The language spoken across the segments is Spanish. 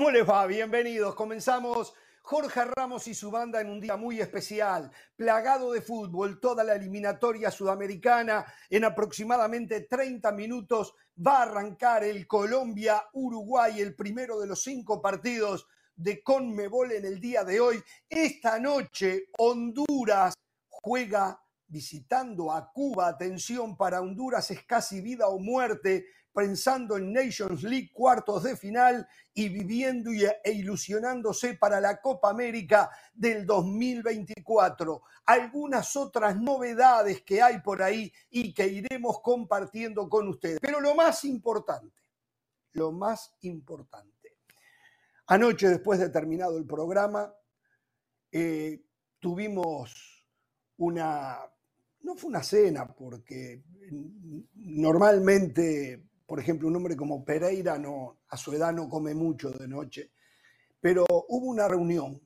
¿Cómo les va? Bienvenidos. Comenzamos Jorge Ramos y su banda en un día muy especial, plagado de fútbol, toda la eliminatoria sudamericana. En aproximadamente 30 minutos va a arrancar el Colombia-Uruguay, el primero de los cinco partidos de Conmebol en el día de hoy. Esta noche Honduras juega visitando a Cuba. Atención, para Honduras es casi vida o muerte pensando en Nations League cuartos de final y viviendo e ilusionándose para la Copa América del 2024. Algunas otras novedades que hay por ahí y que iremos compartiendo con ustedes. Pero lo más importante, lo más importante. Anoche, después de terminado el programa, eh, tuvimos una, no fue una cena, porque normalmente por ejemplo, un hombre como Pereira no, a su edad no come mucho de noche, pero hubo una reunión,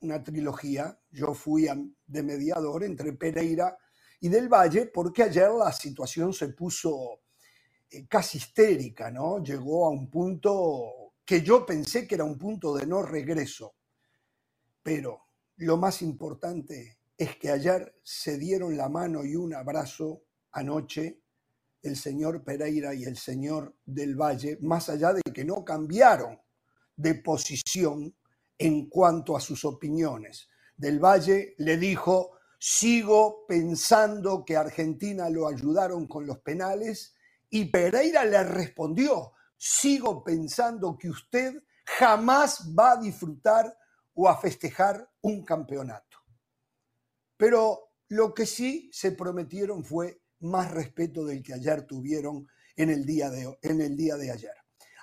una trilogía, yo fui de mediador entre Pereira y Del Valle, porque ayer la situación se puso eh, casi histérica, ¿no? Llegó a un punto que yo pensé que era un punto de no regreso, pero lo más importante es que ayer se dieron la mano y un abrazo anoche el señor Pereira y el señor del Valle, más allá de que no cambiaron de posición en cuanto a sus opiniones. Del Valle le dijo, sigo pensando que Argentina lo ayudaron con los penales y Pereira le respondió, sigo pensando que usted jamás va a disfrutar o a festejar un campeonato. Pero lo que sí se prometieron fue más respeto del que ayer tuvieron en el día de, en el día de ayer.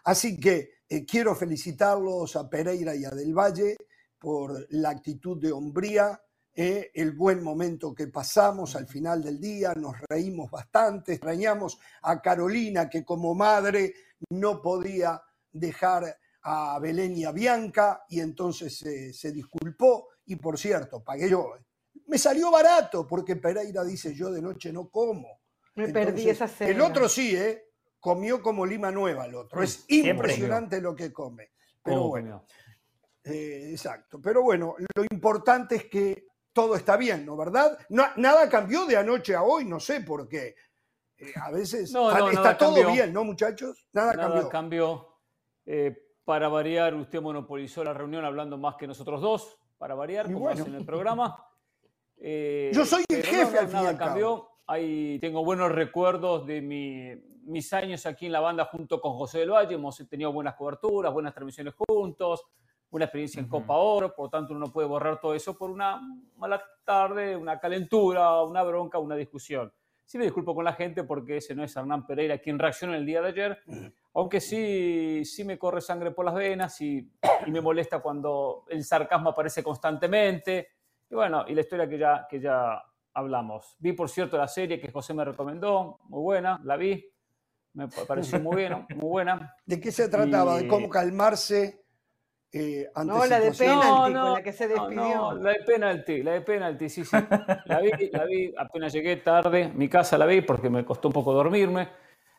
Así que eh, quiero felicitarlos a Pereira y a Del Valle por la actitud de hombría, eh, el buen momento que pasamos al final del día, nos reímos bastante, extrañamos a Carolina que como madre no podía dejar a Belén y a Bianca y entonces se disculpó y por cierto, pagué yo me salió barato porque Pereira dice yo de noche no como. Me perdí esa cena. El otro sí, ¿eh? Comió como lima nueva el otro. Es impresionante lo que come. Pero bueno. Eh, exacto. Pero bueno, lo importante es que todo está bien, ¿no? ¿Verdad? nada cambió de anoche a hoy, no sé por qué. Eh, a veces está, todo bien, ¿no, muchachos? Nada, cambió. cambió. Eh, para variar, usted monopolizó la reunión hablando más que nosotros dos, para variar, como bueno. en el programa. Eh, Yo soy el jefe al final. cambió. Ahí tengo buenos recuerdos de mis años aquí en la banda junto con José del Valle. Hemos tenido buenas coberturas, buenas transmisiones juntos, buena experiencia en Copa Oro. Por lo tanto, uno no puede borrar todo eso por una mala tarde, una calentura, una bronca, una discusión. Sí me disculpo con la gente porque ese no es Hernán Pereira quien reaccionó el día de ayer, aunque sí, sí me corre sangre por las venas y, y me molesta cuando el sarcasmo aparece constantemente y bueno, y la historia que ya, que ya hablamos. Vi, por cierto, la serie que José me recomendó, muy buena, la vi, me pareció muy, bien, muy buena. ¿De qué se trataba? ¿De cómo calmarse? Eh, no, la de penalti, con la que se despidió. No, la de penalti, la de penalti, sí, sí. La vi, la vi, apenas llegué tarde, mi casa la vi porque me costó un poco dormirme.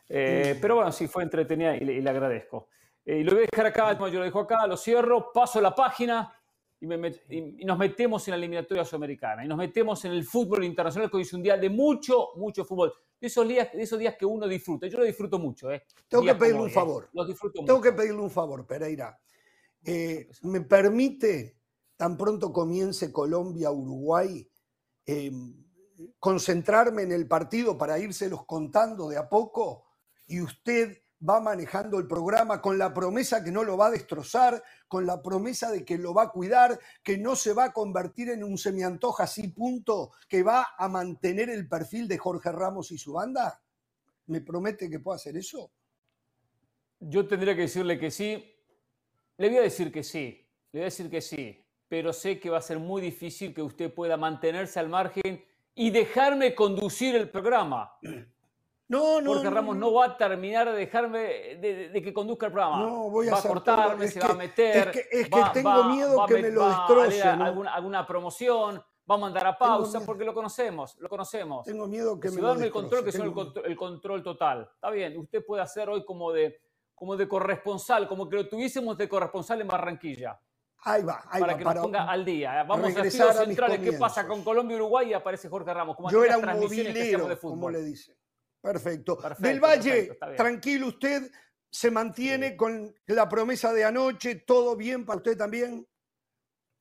Eh, pero bueno, sí, fue entretenida y, le, agradezco. Eh, y lo voy a dejar acá, yo lo dejo acá, lo cierro, paso la página y, nos metemos en la eliminatoria sudamericana y nos metemos en el fútbol internacional, que hoy es un día de mucho, mucho fútbol. De esos días, de esos días que uno disfruta. Yo lo disfruto mucho. ¿eh? Tengo que pedirle un favor. Los disfruto Tengo que pedirle un favor, Pereira. Eh, ¿Me permite, tan pronto comience Colombia-Uruguay, em, concentrarme en el partido para írselos contando de a poco? Y usted va manejando el programa con la promesa que no lo va a destrozar, con la promesa de que lo va a cuidar, que no se va a convertir en un semiantoja así punto, que va a mantener el perfil de Jorge Ramos y su banda? ¿Me promete que pueda hacer eso? Yo tendría que decirle que sí. Le voy a decir que sí, le voy a decir que sí, pero sé que va a ser muy difícil que usted pueda mantenerse al margen y dejarme conducir el programa. No, no. Porque Ramos no, va a terminar de dejarme de, que conduzca el programa. No, voy a Va a cortarme, se va a meter. Es que, es que tengo miedo que me lo destroce. alguna, alguna, promoción, va a mandar a pausa, porque lo conocemos, lo conocemos. Tengo miedo que me lo destroce. el control, que es el, control total. Está bien, usted puede hacer hoy como de como de corresponsal, como que lo tuviésemos de corresponsal en Barranquilla. Ahí va, ahí para va. que nos ponga al día. Vamos a Filo Centrales. ¿Qué pasa con Colombia y Uruguay? Y aparece Jorge Ramos. Como Yo era un de como le dice. Perfecto. Del Valle, tranquilo usted, se mantiene con la promesa de anoche, todo bien para usted también.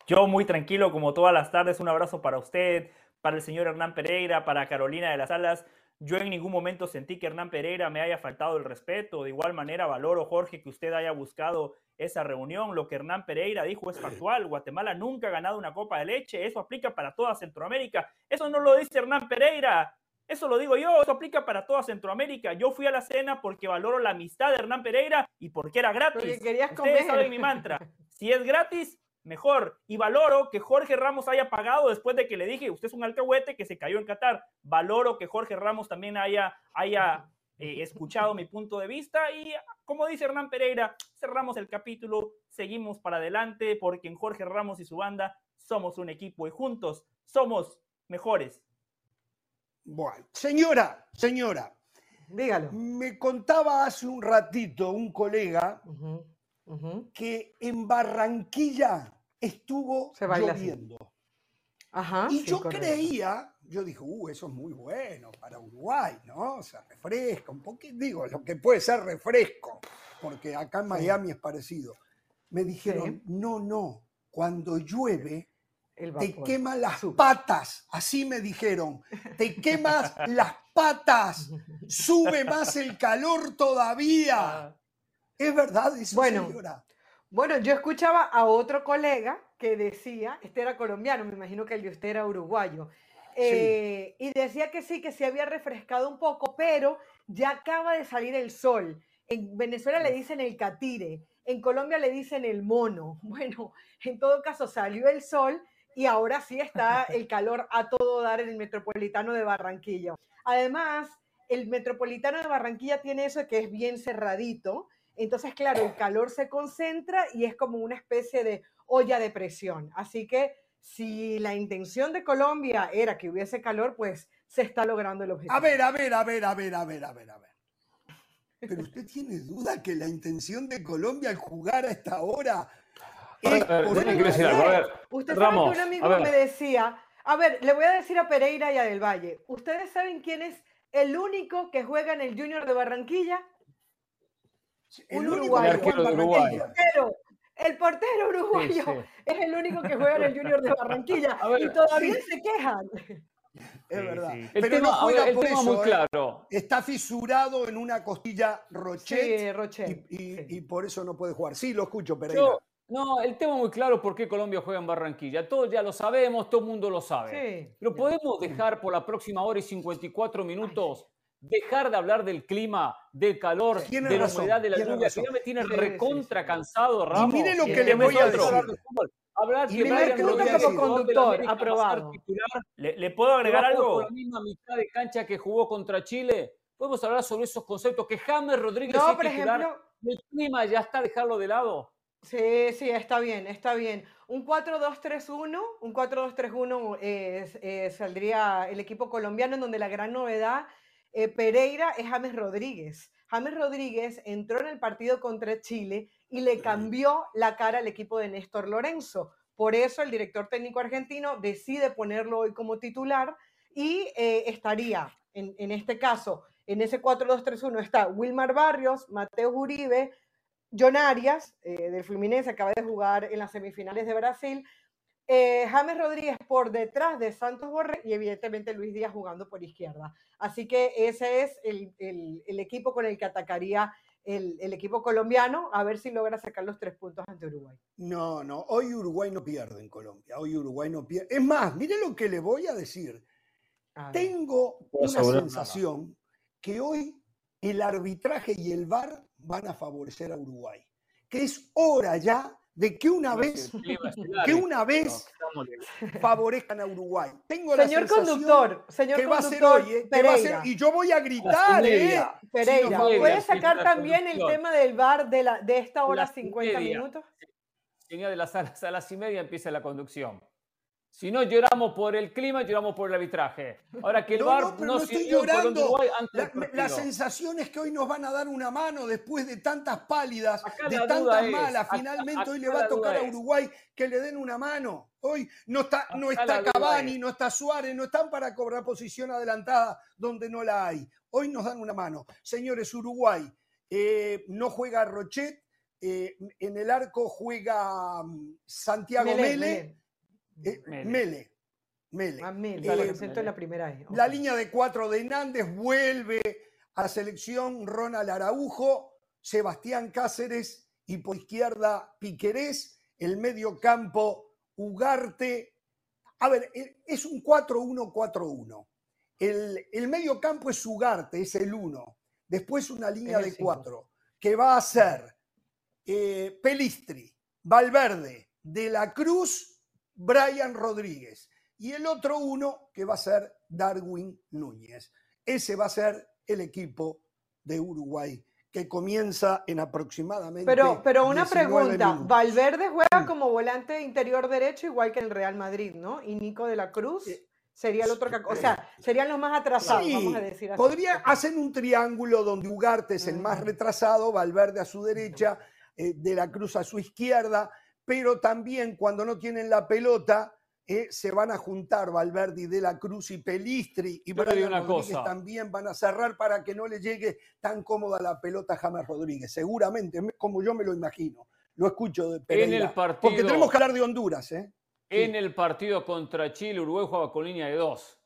Yo muy tranquilo, como todas las tardes, un abrazo para usted, para el señor Hernán Pereira, para Carolina de las Alas. Yo en ningún momento sentí que Hernán Pereira me haya faltado el respeto. De igual manera, valoro, Jorge, que usted haya buscado esa reunión. Lo que Hernán Pereira dijo es factual. Guatemala nunca ha ganado una copa de leche. Eso aplica para toda Centroamérica. Eso no lo dice Hernán Pereira. Eso lo digo yo. Eso aplica para toda Centroamérica. Yo fui a la cena porque valoro la amistad de Hernán Pereira y porque era gratis. Porque querías Ustedes saben mi mantra. Si es gratis, mejor. Y valoro que Jorge Ramos haya pagado después de que le dije, usted es un alcahuete que se cayó en Qatar. Valoro que Jorge Ramos también haya, haya eh, escuchado mi punto de vista y como dice Hernán Pereira, cerramos el capítulo, seguimos para adelante porque en Jorge Ramos y su banda somos un equipo y juntos somos mejores. Bueno, señora, señora, dígalo. Me contaba hace un ratito un colega que en Barranquilla estuvo lloviendo. y yo creía, yo dije, uh, eso es muy bueno para Uruguay, ¿no? O sea, refresca un poquito, digo, lo que puede ser refresco, porque acá en Miami es parecido. Me dijeron, no, no, cuando llueve te quema las patas, así me dijeron, te quemas las patas, sube más el calor todavía. Ah. Es verdad, eso, bueno, Bueno, yo escuchaba a otro colega que decía, este era colombiano, me imagino que el de usted era uruguayo, eh, y decía que sí, que se había refrescado un poco, pero ya acaba de salir el sol. En Venezuela le dicen el catire, en Colombia le dicen el mono. Bueno, en todo caso salió el sol y ahora sí está el calor a todo dar en el metropolitano de Barranquilla. Además, el metropolitano de Barranquilla tiene eso que es bien cerradito entonces, claro, el calor se concentra y es como una especie de olla de presión. Así que si la intención de Colombia era que hubiese calor, pues se está logrando el objetivo. A ver, a ver, a ver, a ver, a ver, a ver, a ver. Pero usted tiene duda que la intención de Colombia al jugar a esta hora es Usted sabe que un amigo me decía, a ver, le voy a decir a Pereira y a Del Valle, ¿ustedes saben quién es el único que juega en el Junior de Barranquilla? El uruguayo. El portero, uruguayo es el único que juega en el Junior de Barranquilla y todavía se quejan. Es verdad. El Pero tema, no juega el por tema muy ¿eh? claro. Está fisurado en una costilla Rochet, y, por eso no puede jugar. Sí, lo escucho, Pereira. No, el tema muy claro por qué Colombia juega en Barranquilla. Todos ya lo sabemos, todo el mundo lo sabe. Pero podemos dejar por la próxima hora y 54 minutos dejar de hablar del clima, del calor, de la humedad, de la lluvia, que ya me tiene recontra cansado, Ramos. Y mire lo que le voy a decir. Hablar que Brian Rodríguez como conductor, aprobado. ¿Le, ¿Le, puedo agregar algo? Con la misma mitad de cancha que jugó contra Chile. Podemos hablar sobre esos conceptos. Que James Rodríguez no, por ejemplo, el clima ya está, dejarlo de lado. Sí, sí, está bien, está bien. Un 4-2-3-1, un 4-2-3-1 eh, saldría el equipo colombiano en donde la gran novedad eh, Pereira es James Rodríguez. James Rodríguez entró en el partido contra Chile y le cambió la cara al equipo de Néstor Lorenzo. Por eso el director técnico argentino decide ponerlo hoy como titular y eh, estaría, en, este caso, en ese 4-2-3-1 está Wilmar Barrios, Mateo Uribe, John Arias, eh, del Fluminense, acaba de jugar en las semifinales de Brasil, eh, James Rodríguez por detrás de Santos Borre y evidentemente Luis Díaz jugando por izquierda. Así que ese es el, equipo con el que atacaría el, equipo colombiano, a ver si logra sacar los tres puntos ante Uruguay. No, no, hoy Uruguay no pierde en Colombia, hoy Uruguay no pierde. Es más, mire lo que le voy a decir. Tengo una sensación que hoy el arbitraje y el VAR van a favorecer a Uruguay, que es hora ya de que una vez, que una vez favorezcan a Uruguay. Tengo señor la conductor, señor que va a ser hoy, ¿eh? que va a ser, y yo voy a gritar, ¿eh? Pereira, ¿puede sacar también el tema del bar de, la, de esta hora 50 minutos? Señor de las salas, a las y media empieza la conducción. Si no lloramos por el clima, lloramos por el arbitraje. Ahora que el No, VAR no, pero no, no estoy llorando. La, la sensación es que hoy nos van a dar una mano después de tantas pálidas, Acá de tantas es, malas. acá- Finalmente hoy le va a tocar a es. Uruguay que le den una mano. Hoy no está, no está Cavani, es. no está Suárez, no están para cobrar posición adelantada donde no la hay. Hoy nos dan una mano. Señores, Uruguay eh, no juega Rochet, eh, en el arco juega mm, Santiago. Mele. Eh, Mele. Mele. Mele. Ah, Mele, Eh, la primera E. La línea de cuatro de Hernández vuelve a selección Ronald Araujo, Sebastián Cáceres y por izquierda Piquerés, el medio campo Ugarte. A ver, eh, es un 4-1-4-1. El, el medio campo es Ugarte, es el 1. Después una línea de cinco. cuatro que va a ser eh, Pelistri, Valverde, De la Cruz, Brian Rodríguez. Y el otro uno que va a ser Darwin Núñez. Ese va a ser el equipo de Uruguay que comienza en aproximadamente. Pero, pero una 19 pregunta, minutos. Valverde juega como volante interior derecho igual que en el Real Madrid, ¿no? Y Nico de la Cruz Eh, sería el otro que, o sea, serían los más atrasados, Sí, vamos a decir así. Podría Ok. hacer un triángulo donde Ugarte es el más retrasado, Valverde a su derecha, eh, De la Cruz a su izquierda, pero también cuando no tienen la pelota eh, se van a juntar Valverde y De la Cruz y Pelistri y Brian una Rodríguez cosa. también van a cerrar para que no le llegue tan cómoda la pelota a James Rodríguez. Seguramente, me- como yo me lo imagino. Lo escucho de En Pereira. el partido, Porque tenemos que hablar de Honduras, ¿eh? en el partido contra Chile, Uruguay jugaba con línea de dos.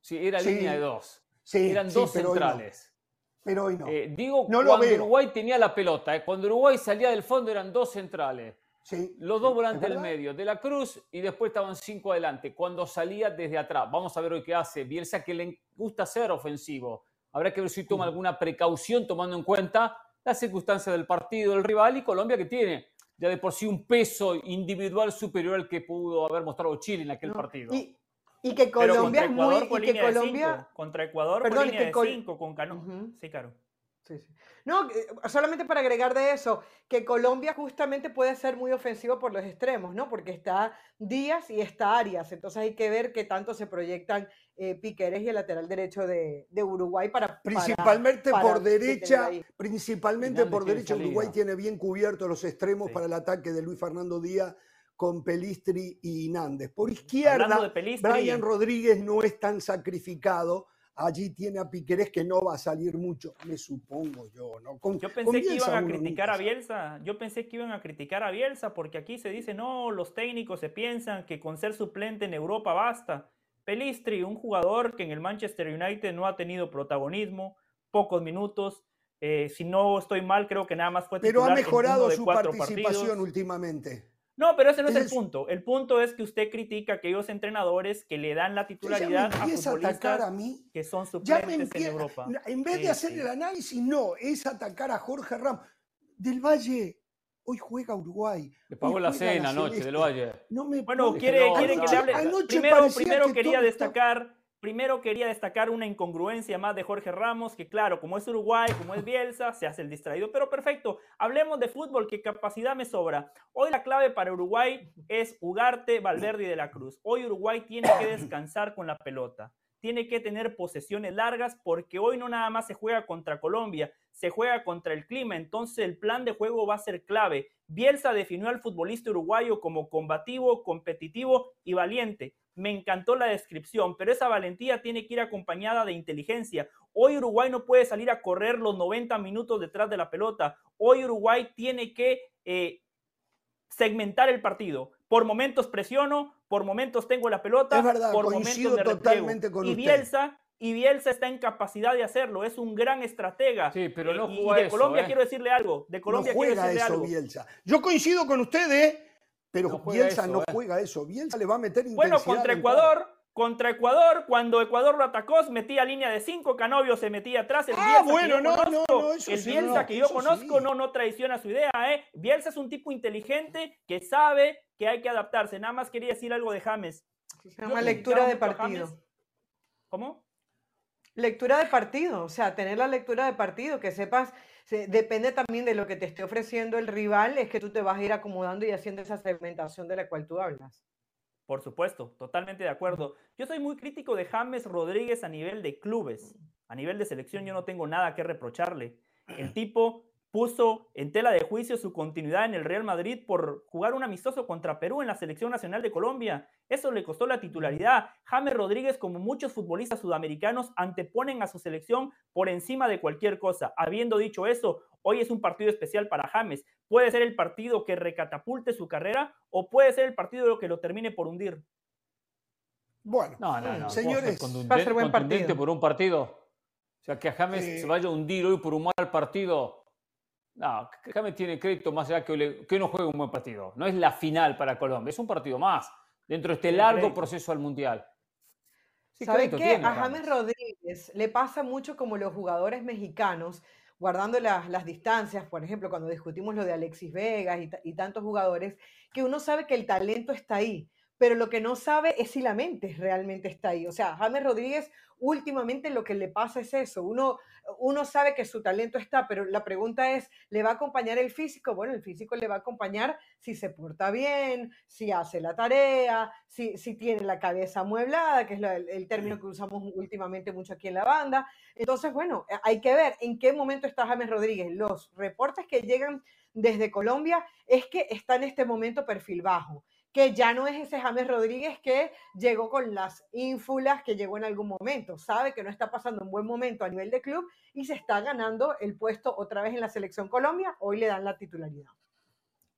Sí, era Sí, línea de dos. Sí, Eran dos pero hoy no. centrales. pero hoy no. Eh, digo, No cuando. Uruguay tenía la pelota, cuando Uruguay salía del fondo eran dos centrales. Sí, Los dos sí, volantes ¿es del medio, de la Cruz y después estaban cinco adelante. Cuando salía desde atrás, vamos a ver hoy qué hace. Bielsa que le gusta ser ofensivo. Habrá que ver si toma alguna precaución tomando en cuenta las circunstancias del partido, del rival y Colombia que tiene ya de por sí un peso individual superior al que pudo haber mostrado Chile en aquel No, partido. Y, y que Colombia contra es muy. Contra Ecuador y línea que de Col- 5 con Cano. Ujú. Sí, claro. Sí, sí. No, eh, solamente para agregar de eso, que Colombia justamente puede ser muy ofensivo por los extremos, ¿no? Porque está Díaz y está Arias, entonces hay que ver qué tanto se proyectan eh, Piqueres y el lateral derecho de, de Uruguay para... Principalmente para por derecha, principalmente por derecha, salida. Uruguay tiene bien cubiertos los extremos Sí. para el ataque de Luis Fernando Díaz con Pelistri y Nández. Por izquierda, Brian Rodríguez no es tan sacrificado. Allí tiene a Piquerés que no va a salir mucho, me supongo yo, ¿no? Con- Yo pensé que iban a criticar nunca a. Bielsa. Yo pensé que iban a criticar a Bielsa porque aquí se dice, no, los técnicos se piensan que con ser suplente en Europa basta. Pelistri, un jugador que en el Manchester United no ha tenido protagonismo, pocos minutos. eh, si no estoy mal, creo que nada más fue Pero ha mejorado su participación partidos. últimamente. No, pero ese no es el punto. El punto es que usted critica a aquellos entrenadores que le dan la ya titularidad me a empieza a atacar futbolistas a mí. que son Ya me suplentes en. Europa. En vez Sí, de hacer sí. el análisis, no, es atacar a Jorge Ramos. Del Valle, hoy juega Uruguay. Le pagó la cena anoche Celeste. del Valle. No me Bueno, quiere, no, quiere que le hable. Anoche Primero, primero que quería destacar, primero quería destacar una incongruencia más de Jorge Ramos, que claro, como es Uruguay, como es Bielsa, se hace el distraído. Pero perfecto, hablemos de fútbol, que capacidad me sobra. Hoy la clave para Uruguay es Ugarte, Valverde y De la Cruz. Hoy Uruguay tiene que descansar con la pelota. Tiene que tener posesiones largas porque hoy no nada más se juega contra Colombia, se juega contra el clima. Entonces el plan de juego va a ser clave. Bielsa definió al futbolista uruguayo como combativo, competitivo y valiente. Me encantó la descripción, pero esa valentía tiene que ir acompañada de inteligencia. Hoy Uruguay no puede salir a correr los 90 minutos detrás de la pelota. Hoy Uruguay tiene que eh, segmentar el partido. Por momentos presiono, por momentos tengo la pelota, Es verdad, por coincido momentos me totalmente con y usted. Bielsa y Bielsa está en capacidad de hacerlo, es un gran estratega. Sí, pero Eh, no juega y de eso, Colombia ¿eh? quiero decirle algo, de Colombia no quiero juega decirle eso algo. Bielsa. Yo coincido con ustedes, pero No Bielsa eso, no eh. juega eso. Bielsa le va a meter Bueno, intensidad contra. Ecuador, contra Ecuador, cuando Ecuador lo atacó, metía línea de cinco, Canovio se metía atrás. El Ah, Bielsa bueno, que yo no, no, conozco, no, eso el sí, Bielsa no, que yo conozco sí. no, no traiciona su idea, ¿eh? Bielsa es un tipo inteligente que sabe que hay que adaptarse. Nada más quería decir algo de James. Yo criticaba lectura de partido. James. ¿Cómo? Lectura de partido, o sea, tener la lectura de partido, que sepas, depende también de lo que te esté ofreciendo el rival, es que tú te vas a ir acomodando y haciendo esa segmentación de la cual tú hablas. Por supuesto, totalmente de acuerdo. Yo soy muy crítico de James Rodríguez a nivel de clubes. A nivel de selección yo no tengo nada que reprocharle. El tipo puso en tela de juicio su continuidad en el Real Madrid por jugar un amistoso contra Perú en la selección nacional de Colombia. Eso le costó la titularidad. James Rodríguez, como muchos futbolistas sudamericanos, anteponen a su selección por encima de cualquier cosa. Habiendo dicho eso, hoy es un partido especial para James. Puede ser el partido que recatapulte su carrera o puede ser el partido que lo termine por hundir. Bueno, No, no, no. señores, va a ser buen partido. por un partido. O sea, que James Eh, se vaya a hundir hoy por un mal partido. No, que James tiene crédito más allá que, hoy que no juegue un buen partido. No es la final para Colombia, es un partido más dentro de este largo proceso al Mundial. Sí, ¿Sabe crédito qué? tiene A James Rodríguez le pasa mucho como los jugadores mexicanos, guardando las, las distancias, por ejemplo, cuando discutimos lo de Alexis Vegas y, y tantos jugadores, que uno sabe que el talento está ahí, pero lo que no sabe es si la mente realmente está ahí. O sea, James Rodríguez últimamente lo que le pasa es eso. Uno, uno sabe que su talento está, pero la pregunta es, ¿le va a acompañar el físico? Bueno, el físico le va a acompañar si se porta bien, si hace la tarea, si, si tiene la cabeza amueblada, que es la- el, el término que usamos últimamente mucho aquí en la banda. Entonces, bueno, eh, hay que ver en qué momento está James Rodríguez. Los reportes que llegan desde Colombia es que está en este momento perfil bajo que ya no es ese James Rodríguez que llegó con las ínfulas que llegó en algún momento. Sabe que no está pasando un buen momento a nivel de club y se está ganando el puesto otra vez en la selección Colombia. Hoy le dan la titularidad.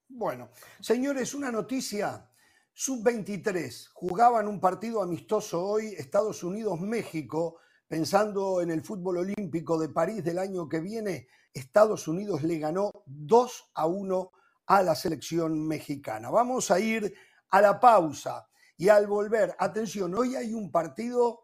Bueno, señores, una noticia. Sub-23 jugaban un partido amistoso hoy Estados Unidos-México, pensando en el fútbol olímpico de París del año que viene. Estados Unidos le ganó 2 a 1 a la selección mexicana. Vamos a ir a la pausa y al volver, atención, hoy hay un partido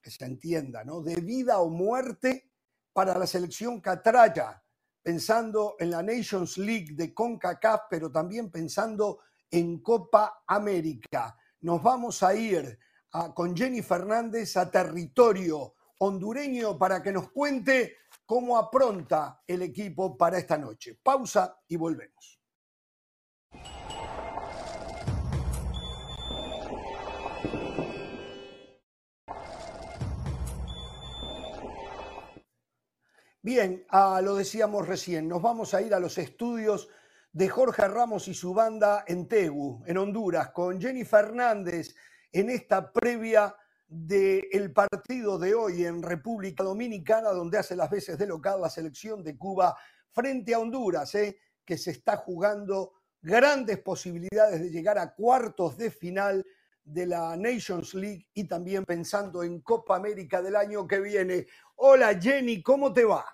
que se entienda, ¿no? De vida o muerte para la selección catraya pensando en la Nations League de CONCACAF, pero también pensando en Copa América. Nos vamos a ir con Jenny Fernández a territorio hondureño para que nos cuente cómo apronta el equipo para esta noche. Pausa y volvemos. Bien, ah, lo decíamos recién, nos vamos a ir a los estudios de Jorge Ramos y su banda en Tegu, en Honduras, con Jenny Fernández en esta previa del partido de hoy en República Dominicana, donde hace las veces de local la selección de Cuba frente a Honduras, ¿eh? que se está jugando grandes posibilidades de llegar a cuartos de final de la Nations League y también pensando en Copa América del año que viene. Hola Jenny, ¿cómo te va?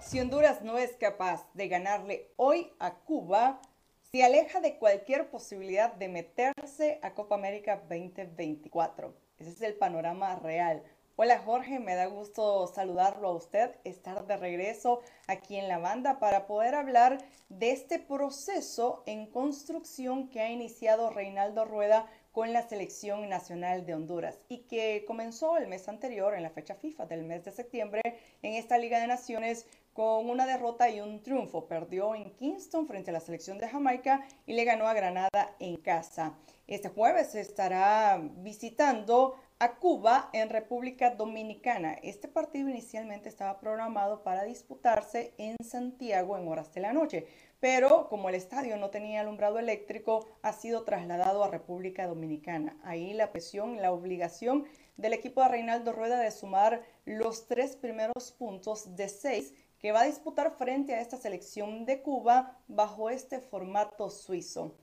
Si Honduras no es capaz de ganarle hoy a Cuba, se aleja de cualquier posibilidad de meterse a Copa América 2024. Ese es el panorama real. Hola Jorge, me da gusto saludarlo a usted, estar de regreso aquí en la banda para poder hablar de este proceso en construcción que ha iniciado Reinaldo Rueda con la selección nacional de Honduras y que comenzó el mes anterior, en la fecha FIFA del mes de septiembre, en esta Liga de Naciones con una derrota y un triunfo. Perdió en Kingston frente a la selección de Jamaica y le ganó a Granada en casa. Este jueves estará visitando a Cuba en República Dominicana. Este partido inicialmente estaba programado para disputarse en Santiago en horas de la noche, pero como el estadio no tenía alumbrado eléctrico, ha sido trasladado a República Dominicana. Ahí la presión, la obligación del equipo de Reinaldo Rueda de sumar los tres primeros puntos de seis que va a disputar frente a esta selección de Cuba bajo este formato suizo.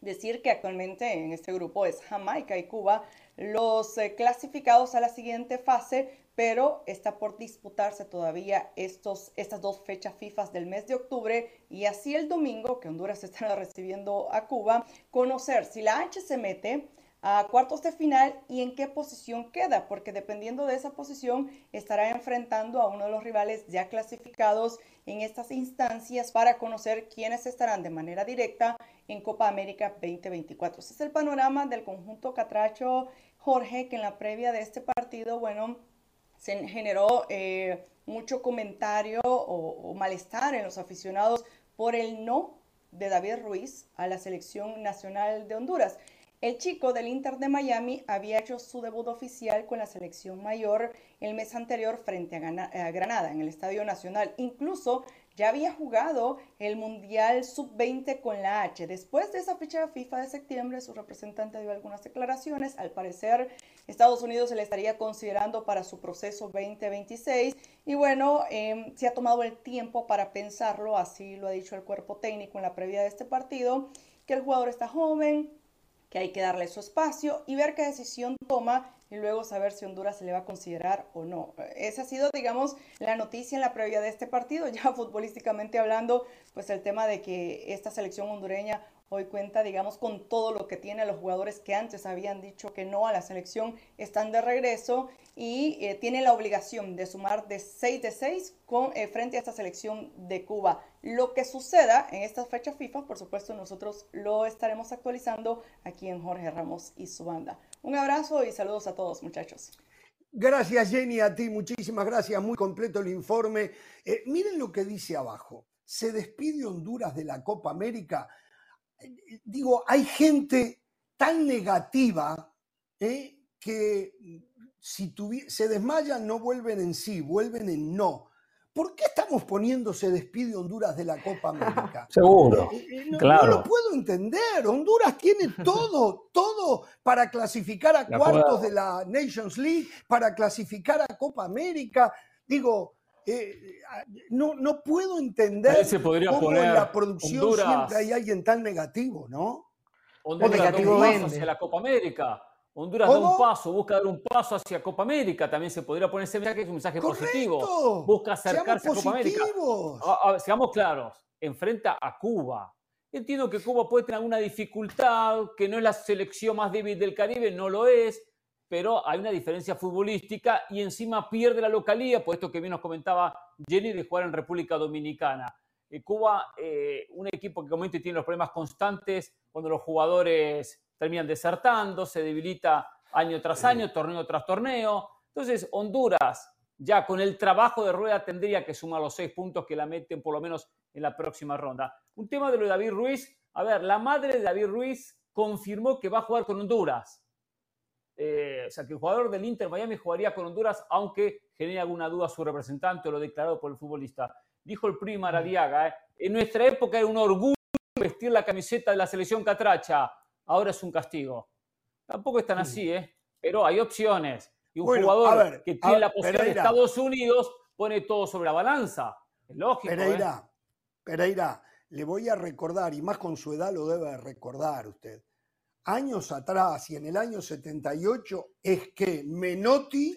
Decir que actualmente en este grupo es Jamaica y Cuba los eh, clasificados a la siguiente fase, pero está por disputarse todavía estos, estas dos fechas FIFA del mes de octubre y así el domingo, que Honduras estará recibiendo a Cuba, conocer si la H se mete a cuartos de final y en qué posición queda, porque dependiendo de esa posición estará enfrentando a uno de los rivales ya clasificados en estas instancias para conocer quiénes estarán de manera directa en Copa América 2024. Ese es el panorama del conjunto Catracho Jorge, que en la previa de este partido, bueno, se generó eh, mucho comentario o, o malestar en los aficionados por el no de David Ruiz a la selección nacional de Honduras. El chico del Inter de Miami había hecho su debut oficial con la selección mayor el mes anterior frente a Granada en el Estadio Nacional. Incluso ya había jugado el Mundial Sub-20 con la H. Después de esa fecha FIFA de septiembre, su representante dio algunas declaraciones. Al parecer, Estados Unidos se le estaría considerando para su proceso 2026. Y bueno, em, se ha tomado el tiempo para pensarlo, así lo ha dicho el cuerpo técnico en la previa de este partido, que el jugador está joven, que hay que darle su espacio y ver qué decisión toma y luego saber si Honduras se le va a considerar o no. Esa ha sido, digamos, la noticia en la previa de este partido, ya futbolísticamente hablando, pues el tema de que esta selección hondureña hoy cuenta, digamos, con todo lo que tiene los jugadores que antes habían dicho que no a la selección, están de regreso y eh, tiene la obligación de sumar de 6 de 6 con, eh, frente a esta selección de Cuba. Lo que suceda en esta fecha FIFA, por supuesto, nosotros lo estaremos actualizando aquí en Jorge Ramos y su banda. Un abrazo y saludos a todos, muchachos. Gracias, Jenny, a ti, muchísimas gracias. Muy completo el informe. Eh, miren lo que dice abajo. Se despide Honduras de la Copa América. Digo, hay gente tan negativa eh, que si se desmayan no vuelven en sí, vuelven en no. ¿Por qué estamos poniéndose despide Honduras de la Copa América? Seguro. Eh, eh, no, lo puedo entender. Honduras tiene todo, todo para clasificar a cuartos de la Nations League, para clasificar a Copa América. Digo, eh, no, no puedo entender cómo en la producción siempre hay alguien tan negativo, ¿no? Honduras negativo hacia la Copa América. Honduras da un paso, busca dar un paso hacia Copa América, también se podría poner ese mensaje, es un mensaje positivo. Busca acercarse a Copa América. seamos claros, enfrenta a Cuba. Entiendo que Cuba puede tener alguna dificultad, que no es la selección más débil del Caribe, no lo es, pero hay una diferencia futbolística y encima pierde la localía, por esto que bien nos comentaba Jenny de jugar en República Dominicana. Eh, Cuba, eh, un equipo que como tiene los problemas constantes cuando los jugadores terminan desertando, se debilita año tras año, torneo tras torneo. Entonces, Honduras, ya con el trabajo de rueda, tendría que sumar los seis puntos que la meten por lo menos en la próxima ronda. Un tema de lo de David Ruiz. A ver, la madre de David Ruiz confirmó que va a jugar con Honduras. Eh, o sea, que el jugador del Inter Miami jugaría con Honduras, aunque genere alguna duda su representante o lo declarado por el futbolista. Dijo el primo Aradiaga, eh, en nuestra época era un orgullo vestir la camiseta de la selección catracha ahora es un castigo. Tampoco es tan así, ¿eh? Pero hay opciones. Y un jugador que tiene la posibilidad de Estados Unidos pone todo sobre la balanza. Es lógico. Pereira, ¿eh? Pereira, le voy a recordar, y más con su edad lo debe recordar usted. Años atrás y en el año 78 es que Menotti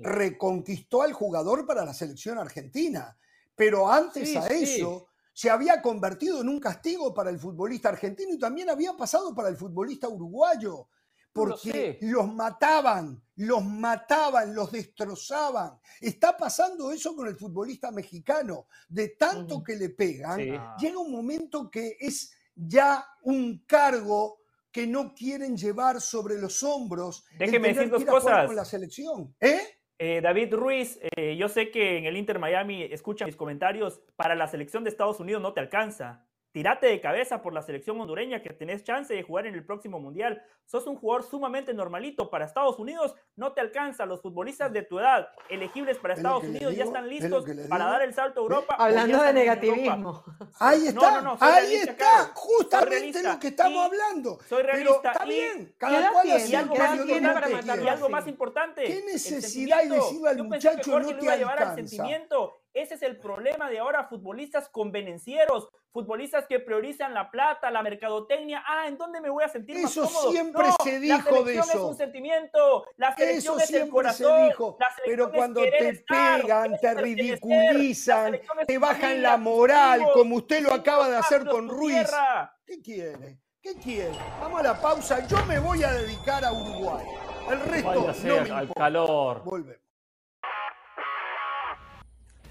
reconquistó al jugador para la selección argentina. Pero antes a eso, se había convertido en un castigo para el futbolista argentino y también había pasado para el futbolista uruguayo, porque los mataban, los mataban, los destrozaban. Está pasando eso con el futbolista mexicano, de tanto que le pegan, llega un momento que es ya un cargo que no quieren llevar sobre los hombros. Déjeme decir dos cosas. Con la selección. ¿Eh? Eh, David Ruiz, eh, yo sé que en el Inter Miami escuchan mis comentarios, para la selección de Estados Unidos no te alcanza. Tirate de cabeza por la selección hondureña que tenés chance de jugar en el próximo mundial. Sos un jugador sumamente normalito. Para Estados Unidos no te alcanza. Los futbolistas de tu edad, elegibles para Estados Unidos, ya están listos para dar el salto a Europa. Hablando de negativismo. Ahí está. Ahí está. Justamente lo que estamos hablando. Soy realista. Pero está bien. Cada cual y algo, más, y algo más importante. ¿Qué necesidad hay de decirle al muchacho no te alcanza? sentimiento ese es el problema de ahora, futbolistas convenencieros, futbolistas que priorizan la plata, la mercadotecnia. Ah, ¿en dónde me voy a sentir más cómodo? siempre se dijo de eso. La selección es un sentimiento, la selección es el corazón. Se dijo, pero cuando te pegan, te ridiculizan, te bajan la moral, como usted lo acaba de hacer con Ruiz. ¿Qué quiere? ¿Qué quiere? Vamos a la pausa. Yo me voy a dedicar a Uruguay. El resto no me al calor. Volvemos.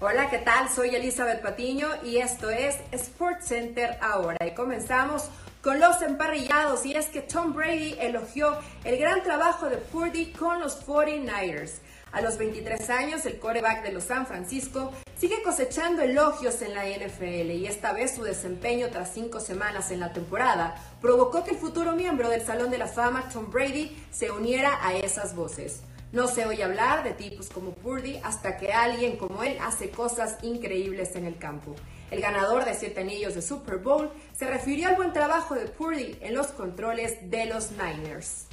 Hola, ¿qué tal? Soy Elizabeth Patiño y esto es Sports Center ahora. Y comenzamos con los emparrillados y es que Tom Brady elogió el gran trabajo de Purdy con los 49ers. A los 23 años, el coreback de los San Francisco sigue cosechando elogios en la NFL y esta vez su desempeño tras cinco semanas en la temporada provocó que el futuro miembro del Salón de la Fama, Tom Brady, se uniera a esas voces. No se oye hablar de tipos como Purdy hasta que alguien como él hace cosas increíbles en el campo. El ganador de siete anillos de Super Bowl se refirió al buen trabajo de Purdy en los controles de los Niners.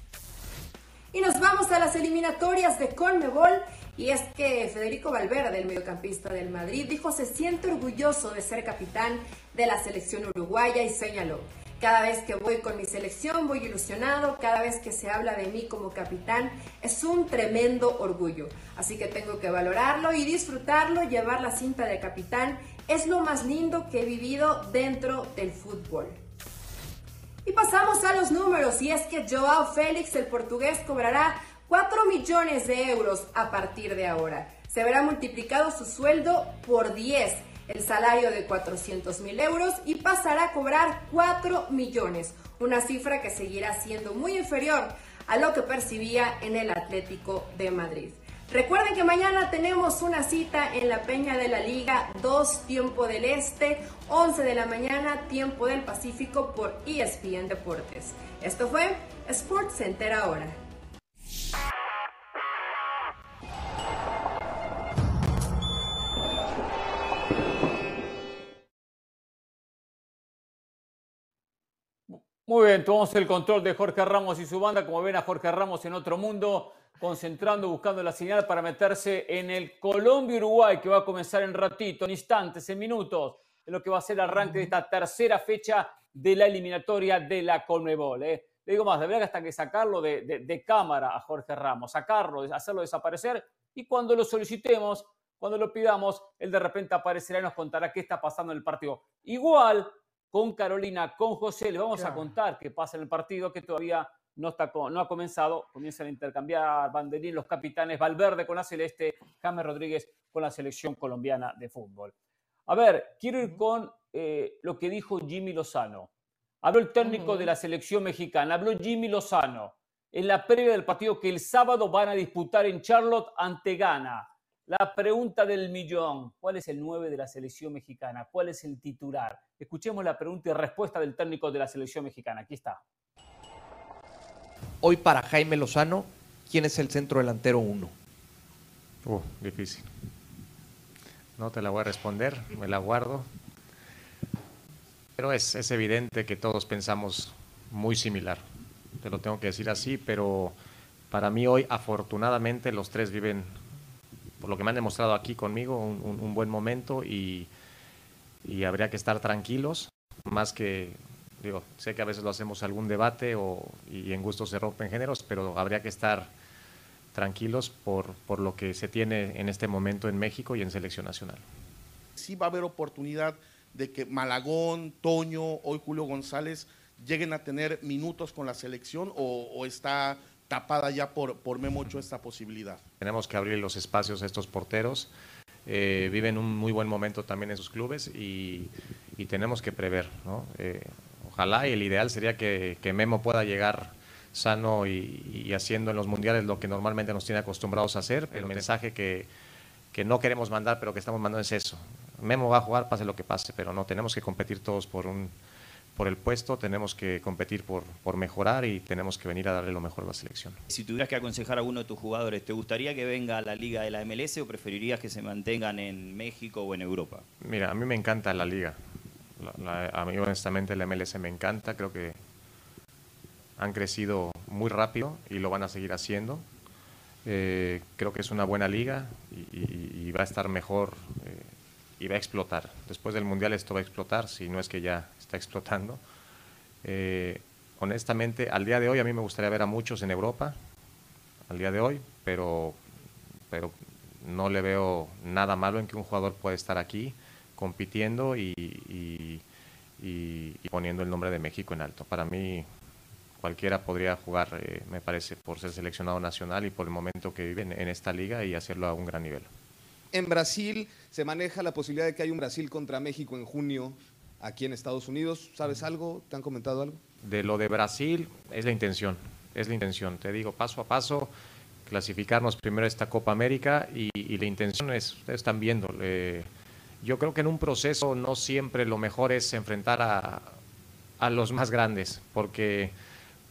Y nos vamos a las eliminatorias de Conmebol. Y es que Federico Valverde, el mediocampista del Madrid, dijo se siente orgulloso de ser capitán de la selección uruguaya y señaló, cada vez que voy con mi selección voy ilusionado, cada vez que se habla de mí como capitán es un tremendo orgullo. Así que tengo que valorarlo y disfrutarlo, llevar la cinta de capitán es lo más lindo que he vivido dentro del fútbol. Y pasamos a los números y es que Joao Félix, el portugués, cobrará 4 millones de euros a partir de ahora. Se verá multiplicado su sueldo por 10 el salario de 400 mil euros y pasará a cobrar 4 millones, una cifra que seguirá siendo muy inferior a lo que percibía en el Atlético de Madrid. Recuerden que mañana tenemos una cita en la Peña de la Liga 2, tiempo del Este, 11 de la mañana, tiempo del Pacífico por ESPN Deportes. Esto fue Sports Center ahora. Muy bien, tomamos el control de Jorge Ramos y su banda. Como ven a Jorge Ramos en otro mundo, concentrando, buscando la señal para meterse en el Colombia-Uruguay, que va a comenzar en ratito, en instantes, en minutos, en lo que va a ser el arranque de esta tercera fecha de la eliminatoria de la Conmebol. ¿eh? Le digo más, debería hasta que sacarlo de, de, cámara a Jorge Ramos, sacarlo, hacerlo desaparecer, y cuando lo solicitemos, cuando lo pidamos, él de repente aparecerá y nos contará qué está pasando en el partido. Igual con Carolina, con José. Les vamos a contar qué pasa en el partido que todavía no, está, no ha comenzado. Comienzan a intercambiar banderín los capitanes Valverde con la Celeste, James Rodríguez con la selección colombiana de fútbol. A ver, quiero ir con eh, lo que dijo Jimmy Lozano. Habló el técnico de la selección mexicana, habló Jimmy Lozano en la previa del partido que el sábado van a disputar en Charlotte ante Ghana. La pregunta del millón, ¿cuál es el 9 de la selección mexicana? ¿Cuál es el titular? Escuchemos la pregunta y respuesta del técnico de la selección mexicana. Aquí está. Hoy para Jaime Lozano, ¿quién es el centro delantero 1? Uh, difícil. No te la voy a responder, me la guardo. Pero es, es evidente que todos pensamos muy similar. Te lo tengo que decir así, pero para mí hoy afortunadamente los tres viven por lo que me han demostrado aquí conmigo, un, buen momento y, habría que estar tranquilos, más que, digo, sé que a veces lo hacemos algún debate o, y en gusto se rompen géneros, pero habría que estar tranquilos por, por lo que se tiene en este momento en México y en selección nacional. Sí va a haber oportunidad de que Malagón, Toño, hoy Julio González lleguen a tener minutos con la selección o está tapada ya por, por Memo esta posibilidad. Tenemos que abrir los espacios a estos porteros. Eh, viven un muy buen momento también en sus clubes y, tenemos que prever. Eh, ojalá y el ideal sería que, Memo pueda llegar sano y, haciendo en los mundiales lo que normalmente nos tiene acostumbrados a hacer. El mensaje que, que no queremos mandar, pero que estamos mandando es eso. Memo va a jugar, pase lo que pase, pero no tenemos que competir todos por un por el puesto, tenemos que competir por, por mejorar y tenemos que venir a darle lo mejor a la selección. Si tuvieras que aconsejar a uno de tus jugadores, ¿te gustaría que venga a la liga de la MLS o preferirías que se mantengan en México o en Europa? Mira, a mí me encanta la liga. a mí honestamente la MLS me encanta, creo que han crecido muy rápido y lo van a seguir haciendo. Eh, creo que es una buena liga y, va a estar mejor eh, y va a explotar. Después del Mundial esto va a explotar, si no es que ya está explotando. Eh, honestamente, al día de hoy a mí me gustaría ver a muchos en Europa, al día de hoy, pero, pero no le veo nada malo en que un jugador pueda estar aquí compitiendo y, poniendo el nombre de México en alto. Para mí cualquiera podría jugar, eh, me parece, por ser seleccionado nacional y por el momento que vive en esta liga y hacerlo a un gran nivel. En Brasil se maneja la posibilidad de que haya un Brasil contra México en junio aquí en Estados Unidos. ¿Sabes algo? ¿Te han comentado algo? De lo de Brasil es la intención, es la intención. Te digo, paso a paso, clasificarnos primero a esta Copa América y, la intención es, ustedes están viendo, yo creo que en un proceso no siempre lo mejor es enfrentar a, a los más grandes, porque,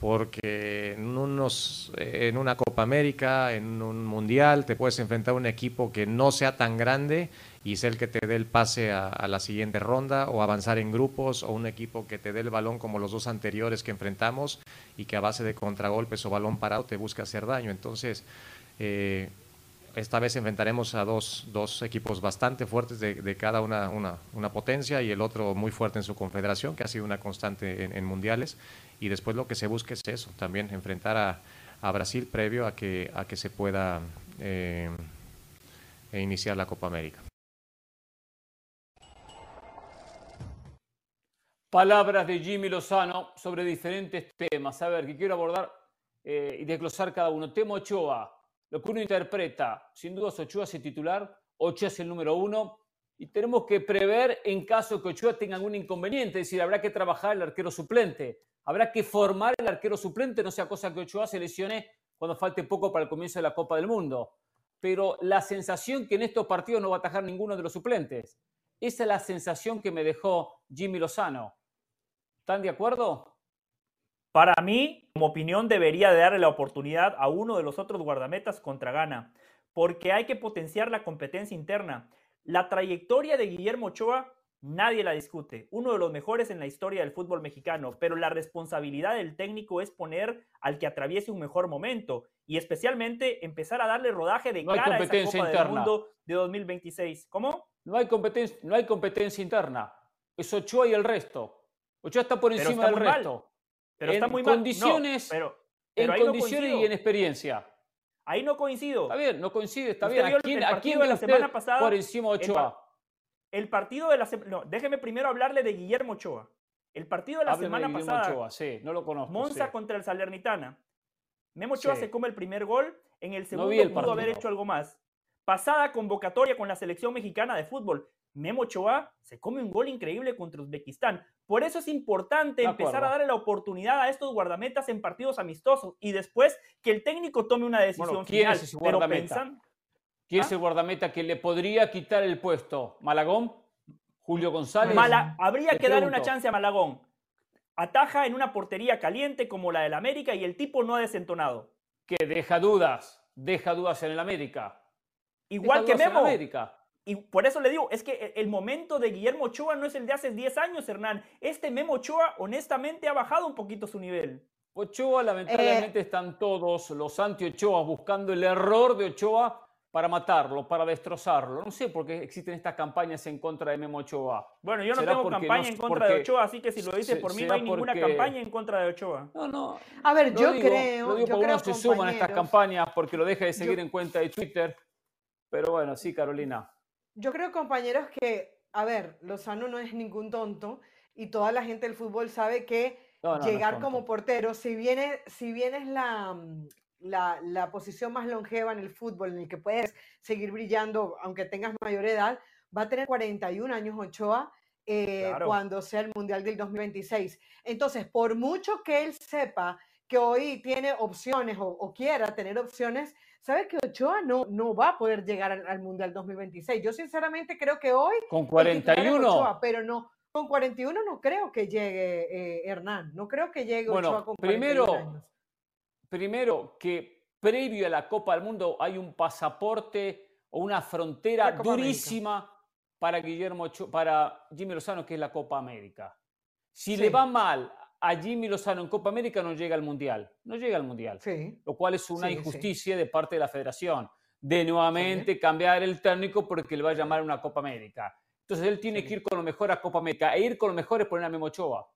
porque en, unos, en una Copa América, en un Mundial, te puedes enfrentar a un equipo que no sea tan grande y es el que te dé el pase a, a, la siguiente ronda o avanzar en grupos o un equipo que te dé el balón como los dos anteriores que enfrentamos y que a base de contragolpes o balón parado te busca hacer daño. Entonces, eh, esta vez enfrentaremos a dos, dos equipos bastante fuertes de, de cada una, una, una, potencia y el otro muy fuerte en su confederación, que ha sido una constante en, en mundiales. Y después lo que se busca es eso, también enfrentar a, a Brasil previo a que, a que se pueda eh, iniciar la Copa América. Palabras de Jimmy Lozano sobre diferentes temas. A ver, que quiero abordar eh, y desglosar cada uno. Temo Ochoa, lo que uno interpreta, sin duda Ochoa es el titular, Ochoa es el número uno, y tenemos que prever en caso que Ochoa tenga algún inconveniente, es decir, habrá que trabajar el arquero suplente, habrá que formar el arquero suplente, no sea cosa que Ochoa se lesione cuando falte poco para el comienzo de la Copa del Mundo. Pero la sensación que en estos partidos no va a atajar ninguno de los suplentes. Esa es la sensación que me dejó Jimmy Lozano. ¿Están de acuerdo? Para mí, como opinión, debería de darle la oportunidad a uno de los otros guardametas contra Ghana, porque hay que potenciar la competencia interna. La trayectoria de Guillermo Ochoa nadie la discute, uno de los mejores en la historia del fútbol mexicano, pero la responsabilidad del técnico es poner al que atraviese un mejor momento y especialmente empezar a darle rodaje de no cara a esa Copa interna. del Mundo de 2026. ¿Cómo? No hay competencia, no hay competencia interna. Es Ochoa y el resto. Ochoa está por encima está del mal. Pero en está muy mal. No, condiciones, pero, pero en no condiciones y en experiencia. Ahí no coincido. Está bien, no coincide, está bien. ¿A quién, a quién de la semana pasada, por encima de el Ochoa? El partido de la semana. No, déjeme primero hablarle de Guillermo Ochoa. El partido de la Hábleme de semana Guillermo pasada. Ochoa, sí, no lo conozco. Monza sí. contra el Salernitana. Memo Ochoa Sí. se come el primer gol. En el segundo el pudo haber hecho algo más. Pasada convocatoria con la selección mexicana de fútbol. Memo Ochoa se come un gol increíble contra Uzbekistán. Por eso es importante De empezar a darle la oportunidad a estos guardametas en partidos amistosos y después que el técnico tome una decisión Bueno, ¿quién final. es ese pero guardameta? pensan- ¿Quién ¿Ah? es el guardameta que le podría quitar el puesto? ¿Malagón? ¿Julio González? Mala- habría que darle una chance a Malagón. Ataja en una portería caliente como la del América y el tipo no ha desentonado. Que deja dudas, deja dudas en el América. Igual Deja que dudas en Memo. América. Y por eso le digo, es que el momento de Guillermo Ochoa no es el de hace 10 años, Hernán. Este Memo Ochoa, honestamente, ha bajado un poquito su nivel. Ochoa, lamentablemente, están todos los anti-Ochoa buscando el error de Ochoa para matarlo, para destrozarlo. No sé por qué existen estas campañas en contra de Memo Ochoa. Bueno, yo no ¿Será tengo campaña no- en contra de Ochoa, así que si lo dice se- por mí, no hay ninguna campaña en contra de Ochoa. No, no. A ver, Lo yo digo, creo, lo digo yo creo, uno se suma en estas campañas porque lo deja de seguir Yo- en cuenta de Twitter. Pero bueno, sí, Carolina. Yo creo, compañeros, que, a ver, Lozano no es ningún tonto y toda la gente del fútbol sabe que No, no, llegar como portero, si bien es, si bien es la, mm, la, la posición más longeva en el fútbol, en el que puedes seguir brillando aunque tengas mayor edad, va a tener 41 años Ochoa eh, Claro. cuando sea el Mundial del 2026. Entonces, por mucho que él sepa que hoy tiene opciones o, o quiera tener opciones, sabe que Ochoa no, no va a poder llegar al, al Mundial 2026. Yo sinceramente creo que hoy Con el titular es 41. Ochoa, pero no, con 41 no creo que llegue eh, Hernán, no creo que llegue Bueno, Ochoa con 41 primero, años. primero que previo a la Copa del Mundo hay un pasaporte o una frontera Copa América. durísima para Guillermo Ocho- para Jimmy Lozano, que es la Copa América. Si le Sí. va mal a Jimmy Lozano en Copa América, no llega al Mundial. No llega al Mundial. Sí, Lo cual es una Sí, sí. injusticia de parte de la federación. De nuevamente cambiar el técnico porque le va a llamar a una Copa América. Entonces él tiene Sí. que ir con lo mejor a Copa América. E ir con lo mejor es poner a Memo Ochoa.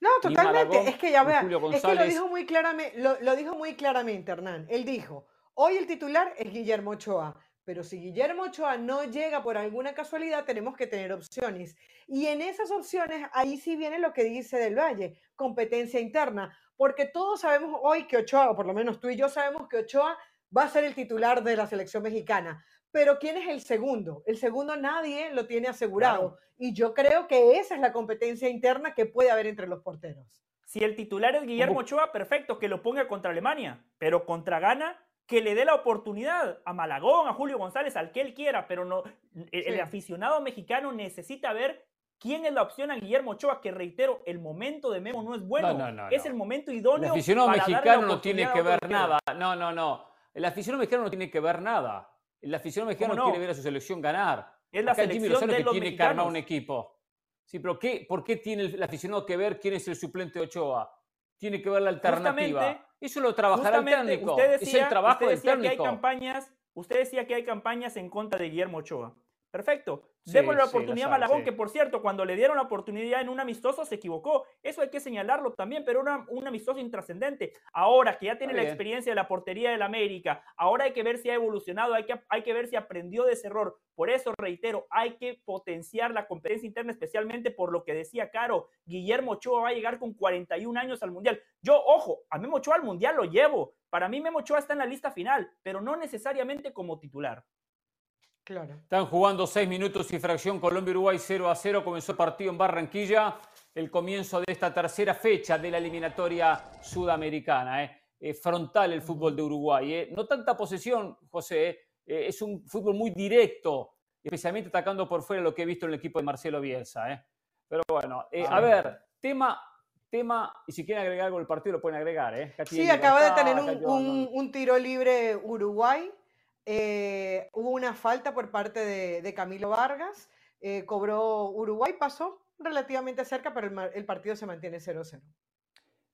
No, totalmente. Es que ya ni vea, Julio es que lo dijo muy claramente, lo, lo dijo muy claramente, Hernán. Él dijo, hoy el titular es Guillermo Ochoa, pero si Guillermo Ochoa no llega por alguna casualidad, tenemos que tener opciones. Y en esas opciones, ahí sí viene lo que dice Del Valle, competencia interna, porque todos sabemos hoy que Ochoa, o por lo menos tú y yo sabemos que Ochoa va a ser el titular de la selección mexicana. Pero ¿quién es el segundo? El segundo nadie lo tiene asegurado. Y yo creo que esa es la competencia interna que puede haber entre los porteros. Si el titular es Guillermo. Ochoa, perfecto, que lo ponga contra Alemania, pero contra Ghana que le dé la oportunidad a Malagón, a Julio González, al que él quiera, pero no, el, el aficionado mexicano necesita ver quién es la opción a Guillermo Ochoa, que reitero, el momento de Memo no es bueno, No, no, no, es el momento El idóneo. aficionado para darle la mexicano no tiene que ver nada. No, no, no. El aficionado mexicano no tiene que ver nada. El aficionado mexicano quiere ver a su selección ganar. Es la Acá Jimmy selección Lozano de que los tiene que armar un equipo. Sí, pero ¿qué, ¿por qué tiene el, el aficionado que ver quién es el suplente de Ochoa? Tiene que ver la alternativa. Justamente- Eso lo trabajará el Justamente, técnico. usted es decía, el trabajo usted del decía que hay técnico. campañas, usted decía que hay campañas en contra de Guillermo Ochoa. Perfecto. Sí, Démosle la sí, oportunidad a Malagón, sí. que por cierto, cuando le dieron la oportunidad en un amistoso se equivocó. Eso hay que señalarlo también, pero era un amistoso intrascendente. Ahora que ya tiene Está la bien. experiencia de la portería del América, ahora hay que ver si ha evolucionado, hay que, hay que ver si aprendió de ese error. Por eso, reitero, hay que potenciar la competencia interna, especialmente por lo que decía Caro. Guillermo Ochoa va a llegar con 41 años al Mundial. Yo, ojo, a Memo Ochoa al Mundial lo llevo. Para mí Memo Ochoa está en la lista final, pero no necesariamente como titular. Claro. Están jugando seis minutos y fracción Colombia-Uruguay 0 a 0. Comenzó el partido en Barranquilla. El comienzo de esta tercera fecha de la eliminatoria sudamericana. ¿eh? Eh, frontal el fútbol de Uruguay. ¿eh? No tanta posesión, José. ¿eh? Es un fútbol muy directo, especialmente atacando por fuera lo que he visto en el equipo de Marcelo Bielsa. Pero bueno, eh, a Ah. ver, tema, tema, y si quieren agregar algo del partido lo pueden agregar. ¿eh? Sí, acaba de tener un- un tiro libre Uruguay. Eh, hubo una falta por parte de, de Camilo Vargas. eh, cobró Uruguay, pasó relativamente cerca, pero el, partido se mantiene 0-0.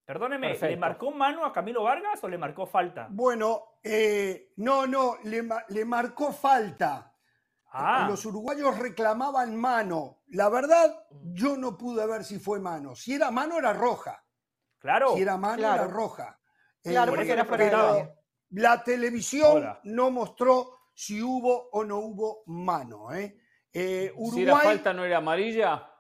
Perdóneme, ¿le marcó mano a Camilo Vargas o le marcó falta? Bueno, eh, no, no, le, ma- le marcó falta. Ah, Los uruguayos reclamaban mano. La verdad, yo no pude ver si fue mano. Si era mano, era roja. claro. Si era mano, Claro. era roja. Claro, Eh, porque era fuera. La televisión Ahora. no mostró si hubo o no hubo mano. ¿eh? Eh, Si la Uruguay, falta no era amarilla,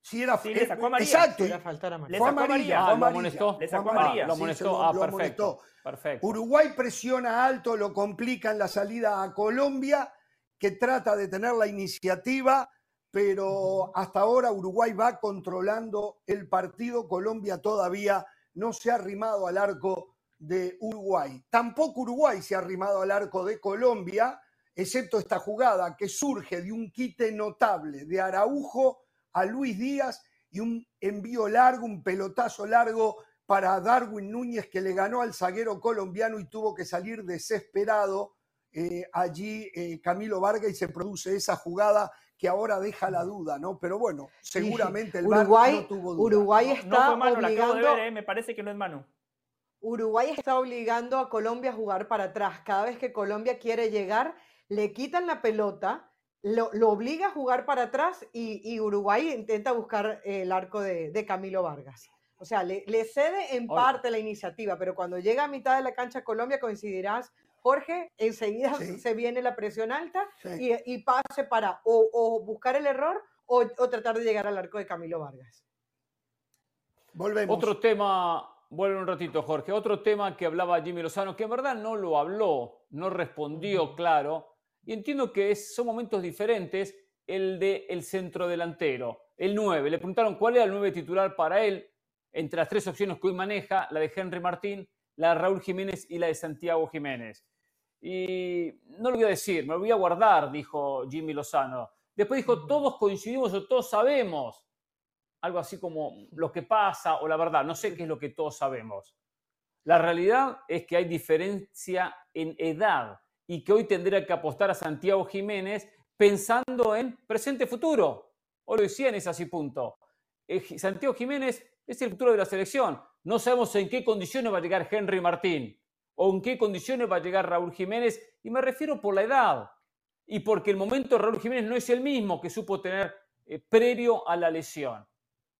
si era Sí, le sacó amarilla. Exacto. Era Le Fue sacó amarilla, amarilla. Ah, lo amonestó. Le sacó amarilla, amarilla. lo amonestó. ah, lo perfecto. amonestó. Perfecto. Uruguay presiona alto, lo complica en la salida a Colombia, que trata de tener la iniciativa, pero hasta ahora Uruguay va controlando el partido. Colombia todavía no se ha arrimado al arco de Uruguay. Tampoco Uruguay se ha arrimado al arco de Colombia, excepto esta jugada que surge de un quite notable de Araujo a Luis Díaz y un envío largo, un pelotazo largo para Darwin Núñez que le ganó al zaguero colombiano y tuvo que salir desesperado eh, allí eh, Camilo Vargas y se produce esa jugada que ahora deja la duda, ¿no? Pero bueno, seguramente el Uruguay, no tuvo duda. Uruguay No, está no fue mano, la acabo de obligando, ver, eh, me parece que no es mano. Uruguay está obligando a Colombia a jugar para atrás. Cada vez que Colombia quiere llegar, le quitan la pelota, lo, lo obliga a jugar para atrás y, y Uruguay intenta buscar el arco de, de Camilo Vargas. O sea, le, le cede en parte la iniciativa, pero cuando llega a mitad de la cancha Colombia, coincidirás, Jorge, enseguida Sí. se viene la presión alta Sí. y, y pase para o, o buscar el error o, o tratar de llegar al arco de Camilo Vargas. Volvemos. Otro tema, vuelve un ratito, Jorge. Otro tema que hablaba Jimmy Lozano, que en verdad no lo habló, no respondió claro. Y entiendo que es- son momentos diferentes. El de el centro delantero, el 9. Le preguntaron cuál era el 9 titular para él. Entre las tres opciones que hoy maneja, la de Henry Martín, la de Raúl Jiménez y la de Santiago Jiménez. Y no lo voy a decir, me lo voy a guardar, dijo Jimmy Lozano. Después dijo, todos coincidimos o todos sabemos algo así como lo que pasa o la verdad, no sé qué es lo que todos sabemos. La realidad es que hay diferencia en edad y que hoy tendría que apostar a Santiago Jiménez pensando en presente-futuro. O lo decían, es así punto. Eh, Santiago Jiménez es el futuro de la selección. No sabemos en qué condiciones va a llegar Henry Martín o en qué condiciones va a llegar Raúl Jiménez. Y me refiero por la edad y porque el momento de Raúl Jiménez no es el mismo que supo tener eh, previo a la lesión.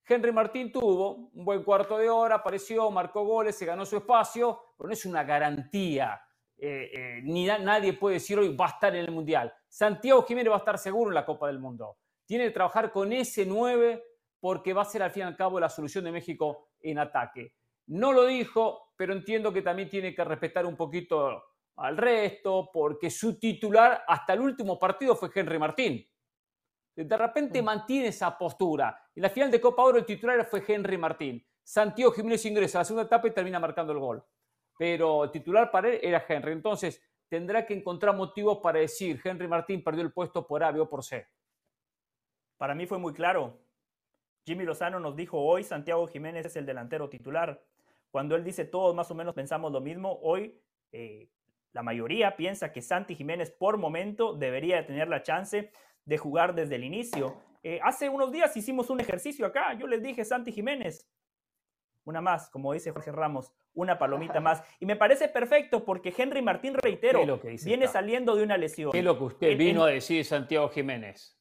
Henry Martín tuvo un buen cuarto de hora, apareció, marcó goles, se ganó su espacio, pero no es una garantía. eh, eh, ni na- nadie puede decir hoy va a estar en el Mundial. Santiago Jiménez va a estar seguro en la Copa del Mundo. Tiene que trabajar con ese 9 porque va a ser al fin y al cabo la solución de México en ataque. No lo dijo, pero entiendo que también tiene que respetar un poquito al resto, porque su titular hasta el último partido fue Henry Martín. De repente mantiene esa postura. En la final de Copa Oro el titular fue Henry Martín. Santiago Jiménez ingresa a la segunda etapa y termina marcando el gol. pero titular para él era Henry. Entonces, tendrá que encontrar motivos para decir Henry Martín perdió el puesto por A o por C. Para mí fue muy claro. Jimmy Lozano nos dijo hoy Santiago Jiménez es el delantero titular. Cuando él dice todos más o menos pensamos lo mismo, hoy eh, la mayoría piensa que Santi Jiménez por momento debería tener la chance de jugar desde el inicio. Eh, hace unos días hicimos un ejercicio acá. Yo les dije Santi Jiménez, una más, como dice Jorge Ramos, una palomita más. Y me parece perfecto porque Henry Martín, reitero, viene saliendo de una lesión. ¿Qué es lo que usted vino a decir Santiago Jiménez?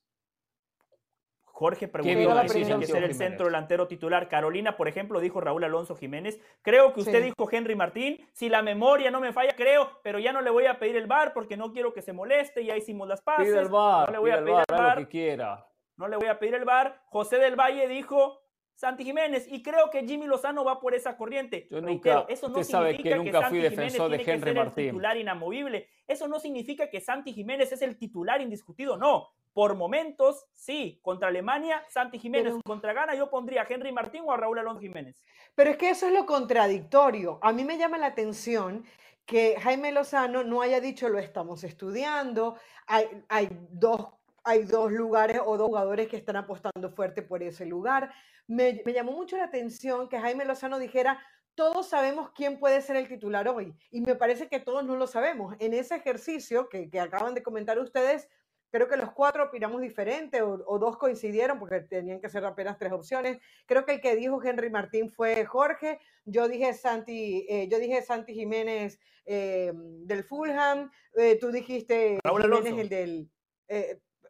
Jorge preguntó si tiene que ser el centro delantero titular. Carolina, por ejemplo, dijo Raúl Alonso Jiménez. Creo que usted dijo Henry Martín. Si la memoria no me falla, creo, pero ya no le voy a pedir el bar porque no quiero que se moleste. Ya hicimos las pases. Pide el bar, no le voy a pedir el bar, Lo que quiera. No le voy a pedir el bar. José del Valle dijo Santi Jiménez y creo que Jimmy Lozano va por esa corriente. Yo nunca, eso no significa que, nunca fui defensor de Henry Martín. el titular inamovible. Eso no significa que Santi Jiménez es el titular indiscutido. No, por momentos, sí, contra Alemania, Santi Jiménez, contra Ghana, yo pondría a Henry Martín o a Raúl Alonso Jiménez. Pero es que eso es lo contradictorio. A mí me llama la atención que Jaime Lozano no haya dicho lo estamos estudiando, hay, hay, dos, hay dos lugares o dos jugadores que están apostando fuerte por ese lugar. Me, me llamó mucho la atención que Jaime Lozano dijera, todos sabemos quién puede ser el titular hoy. Y me parece que todos no lo sabemos. En ese ejercicio que, que acaban de comentar ustedes, Creo que los cuatro opinamos diferente o, dos coincidieron porque tenían que ser apenas tres opciones. Creo que el que dijo Henry Martín fue Jorge. Yo dije Santi, eh, yo dije Santi Jiménez eh, del Fulham. Eh, tú dijiste Raúl Jiménez el del,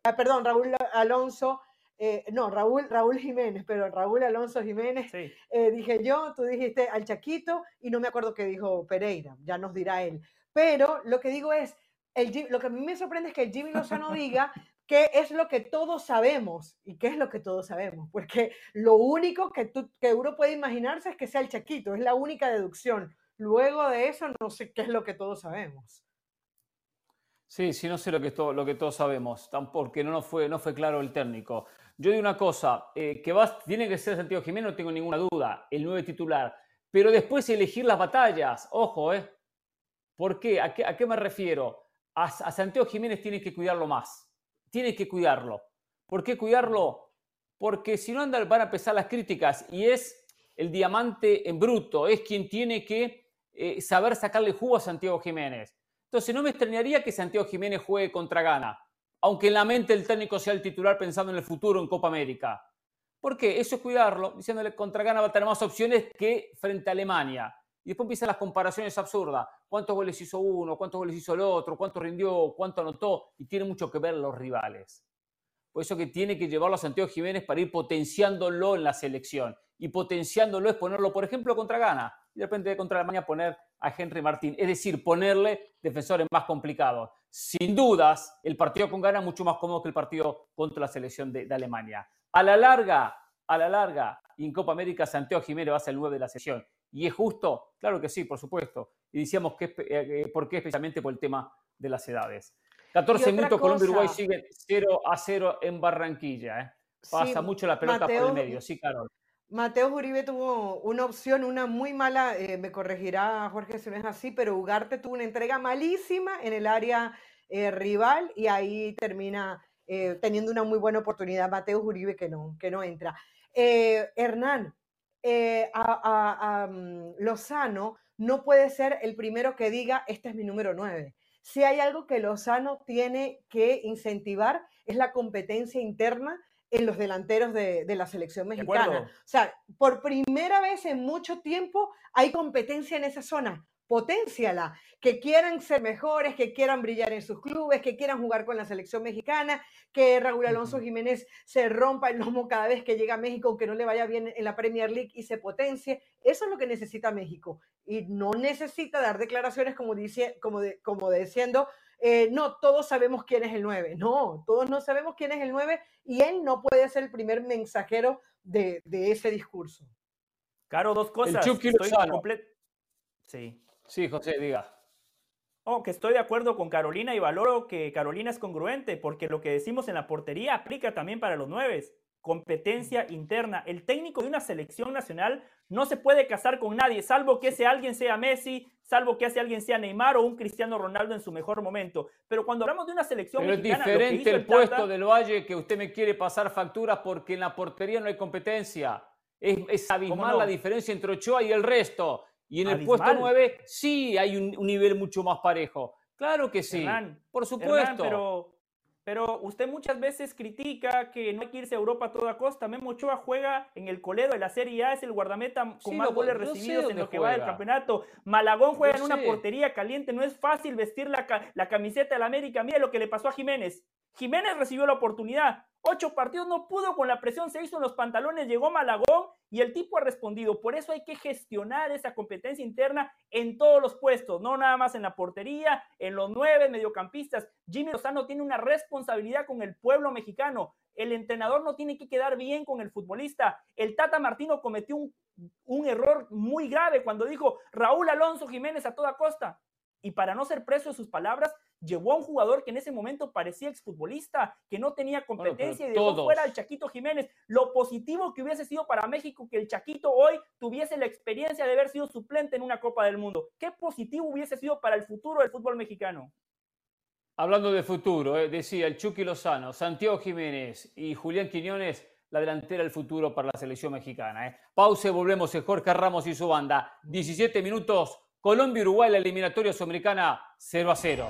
ah, perdón, Raúl Alonso. no, Raúl, Raúl Jiménez, pero Raúl Alonso Jiménez, dije yo, tú dijiste al Chaquito y no me acuerdo qué dijo Pereira, ya nos dirá él. Pero lo que digo es, lo que a mí me sorprende es que el Jimmy Lozano diga qué es lo que todos sabemos. ¿Y qué es lo que todos sabemos? Porque lo único que, que uno puede imaginarse es que sea el Chaquito, es la única deducción. Luego de eso, no sé qué es lo que todos sabemos. Sí, sí, no sé lo que, lo que todos sabemos, porque no, fue, no fue claro el técnico. Yo digo una cosa, eh, que vas, tiene que ser Santiago Jiménez, no tengo ninguna duda, el nueve titular, pero después elegir las batallas, ojo, ¿eh? ¿Por qué? ¿A qué, a qué me refiero? A, Santiago Jiménez tiene que cuidarlo más. Tiene que cuidarlo. ¿Por qué cuidarlo? Porque si no van a empezar las críticas y es el diamante en bruto, es quien tiene que eh, saber sacarle jugo a Santiago Jiménez. Entonces no me extrañaría que Santiago Jiménez juegue contra Ghana, aunque en la mente el técnico sea el titular pensando en el futuro en Copa América. ¿Por qué? Eso es cuidarlo, diciéndole contra Ghana va a tener más opciones que frente a Alemania. Y después empiezan las comparaciones absurdas. ¿Cuántos goles hizo uno? ¿Cuántos goles hizo el otro? ¿Cuánto rindió? ¿Cuánto anotó? Y tiene mucho que ver los rivales. Por eso que tiene que llevarlo a Santiago Jiménez para ir potenciándolo en la selección. Y potenciándolo es ponerlo, por ejemplo, contra Ghana. Y de repente contra Alemania poner a Henry Martín. Es decir, ponerle defensores más complicados. Sin dudas, el partido con Ghana es mucho más cómodo que el partido contra la selección de, Alemania. A la larga, a la larga, en Copa América, Santiago Jiménez va a ser el 9 de la sesión. ¿Y es justo? Claro que sí, por supuesto. Y decíamos que, eh, eh, por qué, especialmente por el tema de las edades. 14 minutos, Colombia Uruguay siguen 0 a 0 en Barranquilla. ¿eh? Pasa mucho la pelota por el medio, sí, Carol. Mateo Uribe tuvo una opción, una muy mala, me corregirá Jorge si no es así, pero Ugarte tuvo una entrega malísima en el área rival y ahí termina teniendo una muy buena oportunidad Mateo Uribe que no, que no entra. Hernán, eh, a, mm, Lozano no puede ser el primero que diga, este es mi número 9. Si hay algo que Lozano tiene que incentivar es la competencia interna en los delanteros de, de la selección mexicana. O sea, por primera vez en mucho tiempo hay competencia en esa zona potenciala, que quieran ser mejores, que quieran brillar en sus clubes, que quieran jugar con la selección mexicana, que Raúl Alonso Jiménez se rompa el lomo cada vez que llega a México, que no le vaya bien en la Premier League y se potencie. Eso es lo que necesita México. Y no necesita dar declaraciones como, dice, como, como diciendo, eh, no, todos sabemos quién es el 9. No, todos no sabemos quién es el 9 y él no puede ser el primer mensajero de, ese discurso. Caro, dos cosas. El Estoy Sí. Sí, José, diga. Oh, que estoy de acuerdo con Carolina y valoro que Carolina es congruente, porque lo que decimos en la portería aplica también para los nueve. competencia interna. El técnico de una selección nacional no se puede casar con nadie, salvo que ese alguien sea Messi, salvo que ese alguien sea Neymar o un Cristiano Ronaldo en su mejor momento. Pero cuando hablamos de una selección Pero es diferente el, puesto del Valle que usted me quiere pasar facturas porque en la portería no hay competencia. Es, abismal la diferencia entre Ochoa y el resto. Y en el puesto 9 sí hay un, nivel mucho más parejo. Claro que sí, por supuesto. pero pero usted muchas veces critica que no hay que irse a Europa a toda costa. Memo Ochoa juega en el Coledo de la Serie A, es el guardameta con más goles recibidos en lo que va del campeonato. Malagón juega en una portería caliente, no es fácil vestir la, la camiseta del América. Mire lo que le pasó a Jiménez. Jiménez recibió la oportunidad, Ocho partidos no pudo con la presión, se hizo en los pantalones, llegó Malagón y el tipo ha respondido. Por eso hay que gestionar esa competencia interna en todos los puestos, no nada más en la portería, en los nueve mediocampistas. Jimmy Lozano tiene una responsabilidad con el pueblo mexicano. El entrenador no tiene que quedar bien con el futbolista. El Tata Martino cometió un, un error muy grave cuando dijo Raúl Alonso Jiménez a toda costa. Y para no ser preso de sus palabras, llevó a un jugador que en ese momento parecía exfutbolista, que no tenía competencia y dejó fuera al Chaquito Jiménez. Lo positivo que hubiese sido para México que el Chaquito hoy tuviese la experiencia de haber sido suplente en una Copa del Mundo. ¿Qué positivo hubiese sido para el futuro del fútbol mexicano? Hablando de futuro, eh, decía el Chucky Lozano, Santiago Jiménez y Julián Quiñones, la delantera del futuro para la selección mexicana. Eh. Pause, volvemos en Jorge Ramos y su banda. 17 minutos, Colombia-Uruguay, la eliminatoria sudamericana 0 a 0.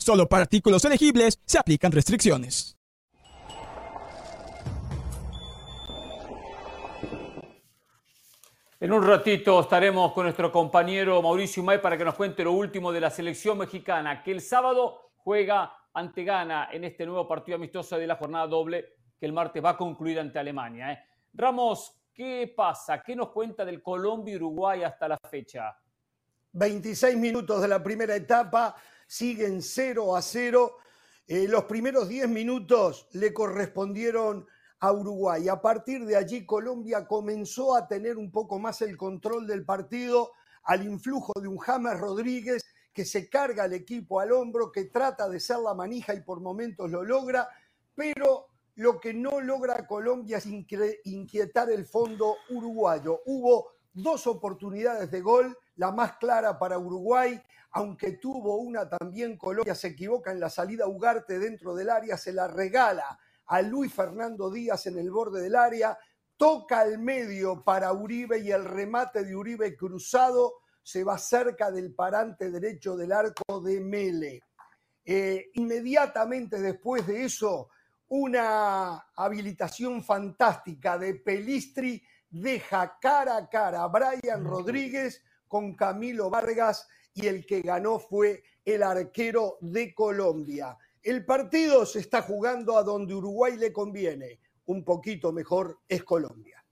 Solo para artículos elegibles se aplican restricciones. En un ratito estaremos con nuestro compañero Mauricio May para que nos cuente lo último de la selección mexicana, que el sábado juega ante Ghana en este nuevo partido amistoso de la jornada doble que el martes va a concluir ante Alemania. ¿eh? Ramos, ¿qué pasa? ¿Qué nos cuenta del Colombia y Uruguay hasta la fecha? 26 minutos de la primera etapa siguen 0 a 0. Eh, los primeros 10 minutos le correspondieron a Uruguay. A partir de allí Colombia comenzó a tener un poco más el control del partido al influjo de un James Rodríguez que se carga el equipo al hombro, que trata de ser la manija y por momentos lo logra, pero lo que no logra Colombia es inquietar el fondo uruguayo. Hubo dos oportunidades de gol, la más clara para Uruguay, aunque tuvo una también Colombia, se equivoca en la salida Ugarte dentro del área, se la regala a Luis Fernando Díaz en el borde del área, toca al medio para Uribe y el remate de Uribe cruzado se va cerca del parante derecho del arco de Mele. Eh, inmediatamente después de eso, una habilitación fantástica de Pelistri deja cara a cara a Brian Rodríguez con Camilo Vargas y el que ganó fue el arquero de Colombia. El partido se está jugando a donde Uruguay le conviene. Un poquito mejor es Colombia.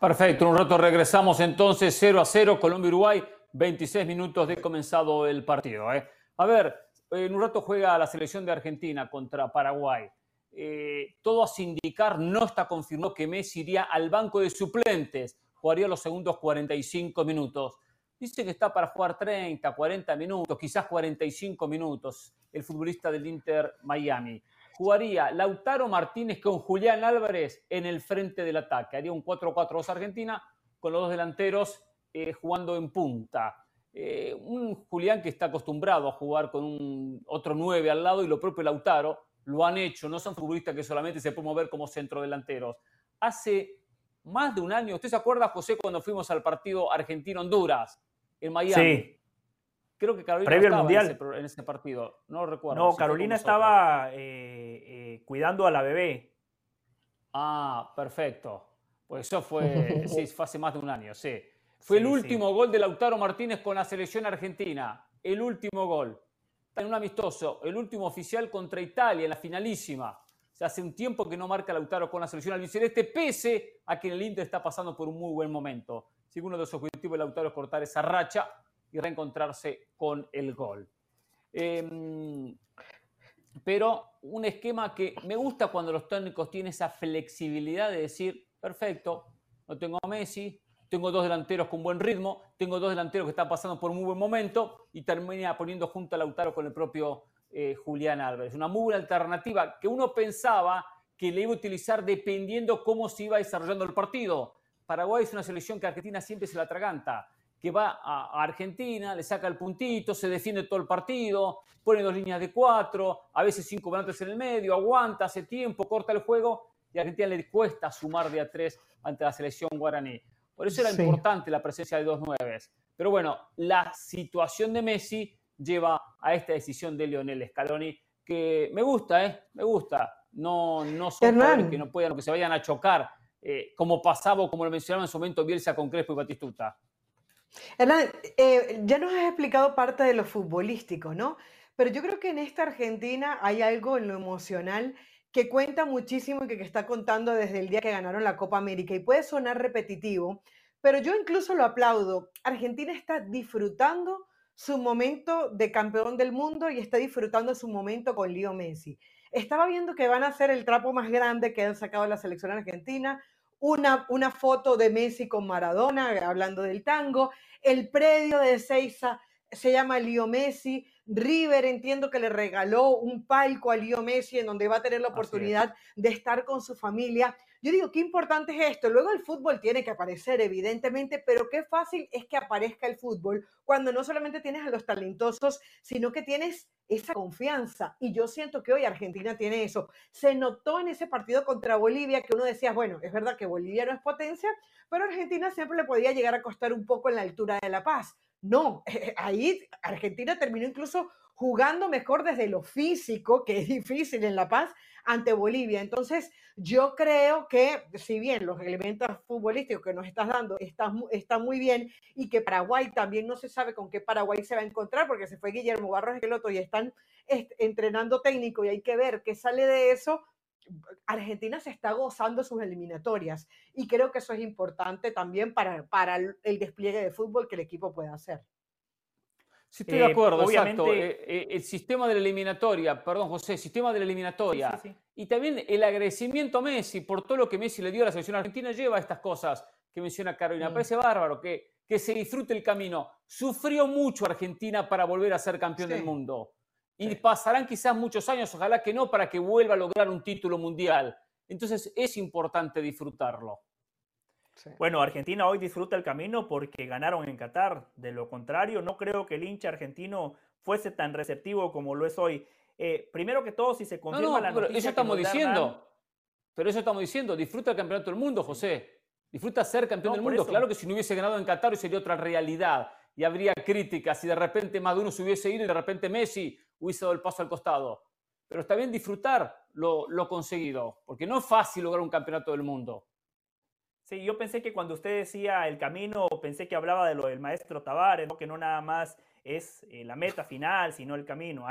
Perfecto, un rato regresamos entonces 0 a 0 Colombia-Uruguay, 26 minutos de comenzado el partido. ¿eh? A ver, en un rato juega la selección de Argentina contra Paraguay. Eh, todo a indicar, no está confirmado que Messi iría al banco de suplentes, jugaría los segundos 45 minutos. Dice que está para jugar 30, 40 minutos, quizás 45 minutos, el futbolista del Inter Miami. Jugaría Lautaro Martínez con Julián Álvarez en el frente del ataque. Haría un 4-4-2 Argentina con los dos delanteros eh, jugando en punta. Eh, un Julián que está acostumbrado a jugar con un otro 9 al lado y lo propio Lautaro lo han hecho. No son futbolistas que solamente se pueden mover como centrodelanteros. Hace más de un año. ¿Usted se acuerda, José, cuando fuimos al partido Argentino-Honduras en Miami? Sí. Creo que Carolina Previo al estaba Mundial. En, ese, pro- en ese partido. No lo recuerdo. No, si Carolina estaba eh, eh, cuidando a la bebé. Ah, perfecto. Pues eso fue, sí, fue hace más de un año, sí. Fue el último gol de Lautaro Martínez con la selección argentina. El último gol. Está en un amistoso. El último oficial contra Italia en la finalísima. O sea, hace un tiempo que no marca Lautaro con la selección albiceleste, pese a que el Inter está pasando por un muy buen momento. Así que uno de los objetivos de Lautaro es cortar esa racha y reencontrarse con el gol. Em, pero un esquema que me gusta cuando los técnicos tienen esa flexibilidad de decir, perfecto, no tengo a Messi, tengo dos delanteros con buen ritmo, tengo dos delanteros que están pasando por un muy buen momento y termina poniendo junto a Lautaro con el propio eh, Julián Álvarez. Una muy buena alternativa que uno pensaba que le iba a utilizar dependiendo cómo se iba desarrollando el partido. Paraguay es una selección que Argentina siempre se la atraganta, que va a Argentina, le saca el puntito, se defiende todo el partido, pone dos líneas de cuatro, a veces cinco volantes en el medio, aguanta, hace tiempo, corta el juego y a Argentina le cuesta sumar de a tres ante la selección guaraní. Por eso era Sí. importante la presencia de dos nueves. Pero bueno, la situación de Messi lleva a esta decisión de Lionel Scaloni, que me gusta, ¿eh? Me gusta. No, no son que no puedan, que se vayan a chocar, eh, como pasaba como lo mencionaba en su momento Bielsa con Crespo y Batistuta. Hernán, eh, ya nos has explicado parte de lo futbolístico, ¿no? Pero yo creo que en esta Argentina hay algo en lo emocional que cuenta muchísimo y que, que está contando desde el día que ganaron la Copa América. Y puede sonar repetitivo, pero yo incluso lo aplaudo. Argentina está disfrutando su momento de campeón del mundo y está disfrutando su momento con Leo Messi. Estaba viendo que van a hacer el trapo más grande que han sacado la selección argentina, una, una foto de Messi con Maradona, hablando del tango, el predio de Ezeiza se llama Leo Messi, River entiendo que le regaló un palco a Leo Messi en donde va a tener la oportunidad de estar con su familia. Yo digo, qué importante es esto. Luego el fútbol tiene que aparecer, evidentemente, pero qué fácil es que aparezca el fútbol cuando no solamente tienes a los talentosos, sino que tienes esa confianza. Y yo siento que hoy Argentina tiene eso. Se notó en ese partido contra Bolivia que uno decía, bueno, es verdad que Bolivia no es potencia, pero Argentina siempre le podía llegar a costar un poco en la altura de La Paz. No, ahí Argentina terminó incluso jugando mejor desde lo físico, que es difícil en La Paz, ante Bolivia. Entonces, yo creo que si bien los elementos futbolísticos que nos estás dando están, están muy bien y que Paraguay también no se sabe con qué Paraguay se va a encontrar porque se fue Guillermo Barros Esqueloto y están est- entrenando técnico y hay que ver qué sale de eso. Argentina se está gozando sus eliminatorias y creo que eso es importante también para, para el despliegue de fútbol que el equipo pueda hacer. Sí, estoy de Eh, acuerdo, exacto. obviamente- Eh, eh, el sistema de la eliminatoria, perdón José, sistema de la eliminatoria. Sí, sí, sí. Y también el agradecimiento a Messi por todo lo que Messi le dio a la selección argentina lleva a estas cosas que menciona Carolina. Mm. parece bárbaro que, que se disfrute el camino. Sufrió mucho Argentina para volver a ser campeón del mundo. Y pasarán quizás muchos años, ojalá que no, para que vuelva a lograr un título mundial. Entonces es importante disfrutarlo. Bueno, Argentina hoy disfruta el camino porque ganaron en Qatar. De lo contrario, no creo que el hincha argentino fuese tan receptivo como lo es hoy. Eh, primero que todo, si se No, confirma no, la pero eso estamos diciendo. Pero eso estamos diciendo. Disfruta el campeonato del mundo, José. Disfruta ser campeón No, del mundo. eso. Claro que si no hubiese ganado en Qatar sería otra realidad. Y habría críticas. Y de repente uno se hubiese ido y de repente Messi hubiese dado el paso al costado. Pero está bien disfrutar lo, lo conseguido. Porque no es fácil lograr un campeonato del mundo. Sí, yo pensé que cuando usted decía el camino, pensé que hablaba de lo del maestro Tavares, ¿no? que no nada más es eh, la meta final, sino el camino.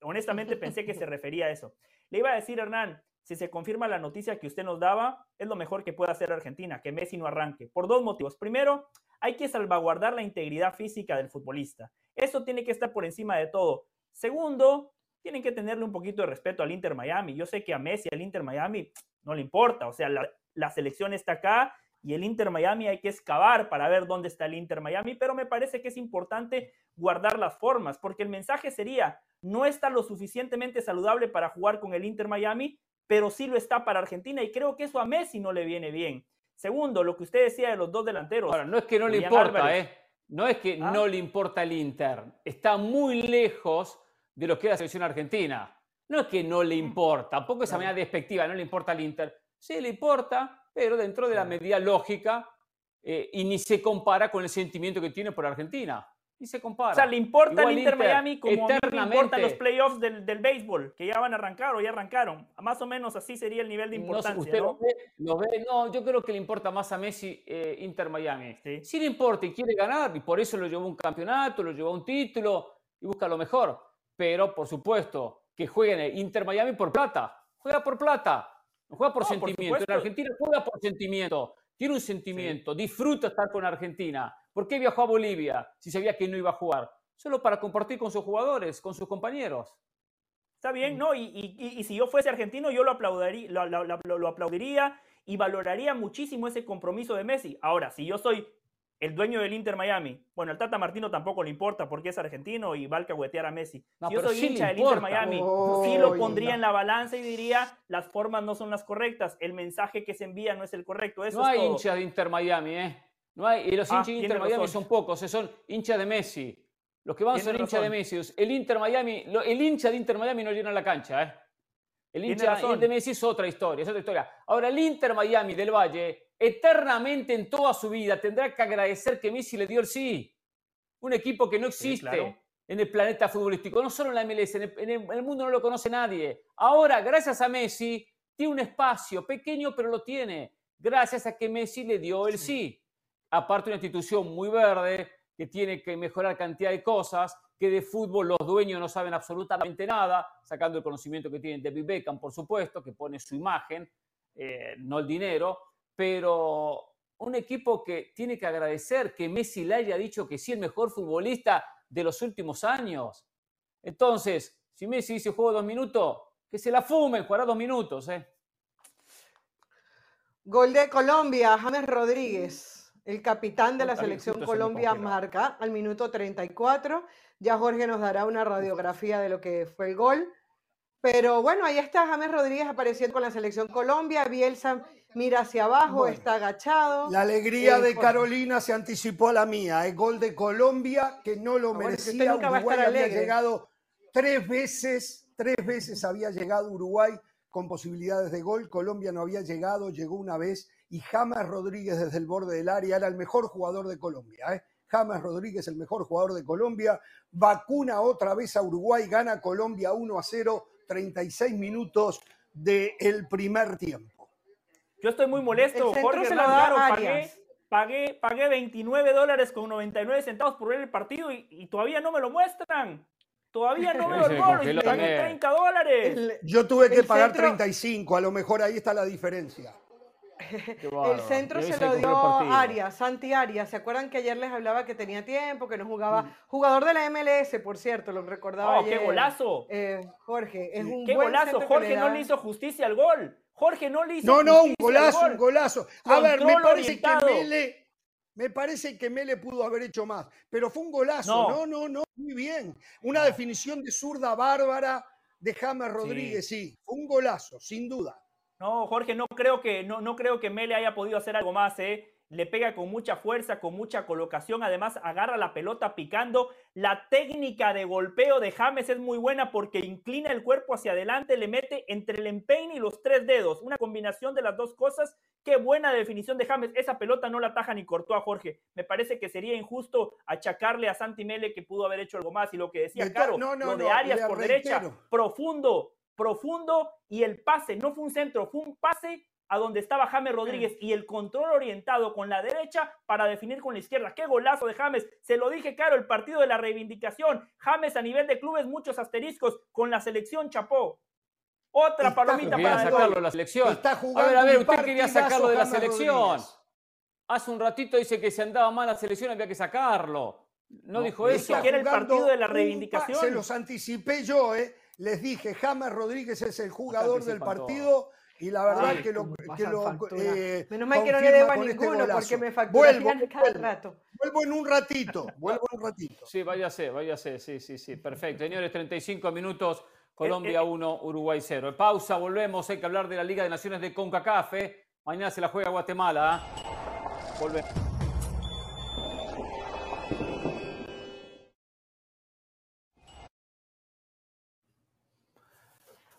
Honestamente pensé que se refería a eso. Le iba a decir, Hernán, si se confirma la noticia que usted nos daba, es lo mejor que puede hacer Argentina, que Messi no arranque, por dos motivos. Primero, hay que salvaguardar la integridad física del futbolista. Eso tiene que estar por encima de todo. Segundo, tienen que tenerle un poquito de respeto al Inter Miami. Yo sé que a Messi, al Inter Miami, no le importa. O sea, la, la selección está acá y el Inter Miami hay que excavar para ver dónde está el Inter Miami, pero me parece que es importante guardar las formas, porque el mensaje sería, no está lo suficientemente saludable para jugar con el Inter Miami, pero sí lo está para Argentina y creo que eso a Messi no le viene bien. Segundo, lo que usted decía de los dos delanteros. Ahora, no es que no le importa, Álvarez. ¿eh? No es que ¿Ah? no le importa el Inter. Está muy lejos de lo que es la selección argentina. No es que no le importa, tampoco esa manera despectiva, no le importa al Inter. Sí, le importa, pero dentro de la medida lógica eh, y ni se compara con el sentimiento que tiene por Argentina. Ni se compara. O sea, le importa Igual el Inter, Inter, Miami como a mí me importan los playoffs del, del béisbol, que ya van a arrancar o ya arrancaron. Más o menos así sería el nivel de No importancia, usted ¿no? lo ve, lo ve. No, yo creo que le importa más a Messi eh, Inter Miami. Sí. le importa y quiere ganar, y por eso lo llevó a un campeonato, lo llevó a un título y busca lo mejor. Pero, por supuesto, que jueguen Inter Miami por plata. Juega por plata, no juega por No, por sentimiento. en. Argentina juega por sentimiento. Tiene un sentimiento, disfruta estar con Argentina. ¿Por qué viajó a Bolivia si sabía que no iba a jugar? Solo para compartir con sus jugadores, con sus compañeros. Está bien, ¿no? Y, y- y- y si yo fuese argentino, yo lo aplaudiría, lo, lo- lo- lo aplaudiría y valoraría muchísimo ese compromiso de Messi. Ahora, si yo soy el dueño del Inter Miami, bueno, el Tata Martino tampoco le importa porque es argentino y va a alcahuetear a Messi. No, si yo soy sí hincha del Inter. Miami, Oh, sí lo pondría no. en la balanza y diría, las formas no son las correctas, el mensaje que se envía no es el correcto. Eso no es hay todo. hinchas de Inter Miami, ¿eh? No hay, y los Ah, hinchas de Inter Miami son pocos, eh, son hinchas de Messi. Los que van son hinchas de. Messi. El Inter Miami, el hincha de Inter Miami no llena la cancha, ¿eh? El hincha de Messi es otra historia, es otra historia. Ahora, el Inter Miami del Valle, eternamente en toda su vida tendrá que agradecer que Messi le dio el sí. Un equipo que no existe claro. en el planeta futbolístico, no solo en la MLS, en el, en el- mundo no lo conoce nadie. Ahora, gracias a Messi, tiene un espacio pequeño, pero lo tiene. Gracias a que Messi le dio el sí. Aparte, una institución muy verde que tiene que mejorar cantidad de cosas, que de fútbol los dueños no saben absolutamente nada, sacando el conocimiento que tiene David Beckham, por supuesto, que pone su imagen, eh, no el dinero, pero un equipo que tiene que agradecer que Messi le haya dicho que sí, el mejor futbolista de los últimos años. Entonces, si Messi dice juego dos minutos, que se la fumen, jugará dos minutos. ¿eh? Gol de Colombia, James Rodríguez, el capitán de la selección Colombia, marca al minuto 34. Ya Jorge nos dará una radiografía de lo que fue el gol. Pero bueno, ahí está James Rodríguez apareciendo con la selección Colombia. Bielsa mira hacia abajo, Bueno, está agachado. La alegría Eh, de. Carolina se anticipó a la mía. El gol de Colombia, que no lo bueno, merecía. nunca va a Uruguay estar había llegado tres veces, tres veces había llegado Uruguay con posibilidades de gol. Colombia no había llegado, llegó una vez. Y James Rodríguez desde el borde del área era el mejor jugador de Colombia. ¿eh? James Rodríguez, el mejor jugador de Colombia, vacuna otra vez a Uruguay, gana Colombia 1 a 0, 36 minutos del primer tiempo. Yo estoy muy molesto, Jorge se lo Hernán, da claro, pagué, pagué, pagué 29 dólares con 99 centavos por ver el partido y, y todavía no me lo muestran. Todavía no veo el gol y congeló pagué también. 30 dólares. El, Yo tuve que El pagar centro- 35, a lo mejor ahí está la diferencia. Qué el centro se lo dio. Arias, Santi Arias. ¿Se acuerdan que ayer les hablaba que tenía tiempo, que no jugaba? Mm. Jugador de la MLS, por cierto, lo recordaba Oh, qué ayer. golazo. eh, Jorge, es un Qué buen golazo, Jorge no le hizo justicia al gol. Jorge no le hizo No, no, un justicia al golazo, gol. un golazo. A ver, me parece que. Mele, me parece que Mele pudo haber hecho más, pero fue un golazo. No. No, no, no, muy bien. Una definición de zurda bárbara de James Rodríguez, sí. Fue un golazo, sin duda. No, Jorge, no creo que no, no creo que Mele haya podido hacer algo más, ¿eh? Le pega con mucha fuerza, con mucha colocación, además agarra la pelota picando. La técnica de golpeo de James es muy buena porque inclina el cuerpo hacia adelante, le mete entre el empeine y los tres dedos. Una combinación de las dos cosas. Qué buena definición de James. Esa pelota no la ataja ni cortó a Jorge. Me parece que sería injusto achacarle a Santi Mele que pudo haber hecho algo más. Y lo que decía Caro, no, no, lo de Arias por derecha, profundo, profundo y el pase, no fue un centro, fue un pase a donde estaba James Rodríguez y el control orientado con la derecha para definir con la izquierda. Qué golazo de James. Se lo dije, claro, el partido de la reivindicación. James a nivel de clubes, muchos asteriscos con la selección Chapó. Otra Está palomita para sacarlo de la selección. Está a ver, a ver, usted quería sacarlo de la James selección. Rodríguez. Hace un ratito dice que si andaba mal la selección había que sacarlo. No, No, dijo es eso. que era el partido de la reivindicación. Se los anticipé yo, ¿eh? Les dije, James Rodríguez es el jugador del partido y la verdad Ay, que lo, que lo eh, Menos mal que no le debo a con este ninguno porque me Vuelvo, facturarían cada vuelvo, rato. vuelvo en un ratito, vuelvo en un ratito. Sí, váyase, váyase, sí, sí, sí, perfecto. Señores, 35 minutos, Colombia 1, Uruguay 0. Pausa, volvemos, hay que hablar de la Liga de Naciones de CONCACAF. ¿eh? Mañana se la juega Guatemala. ¿ah? Volvemos.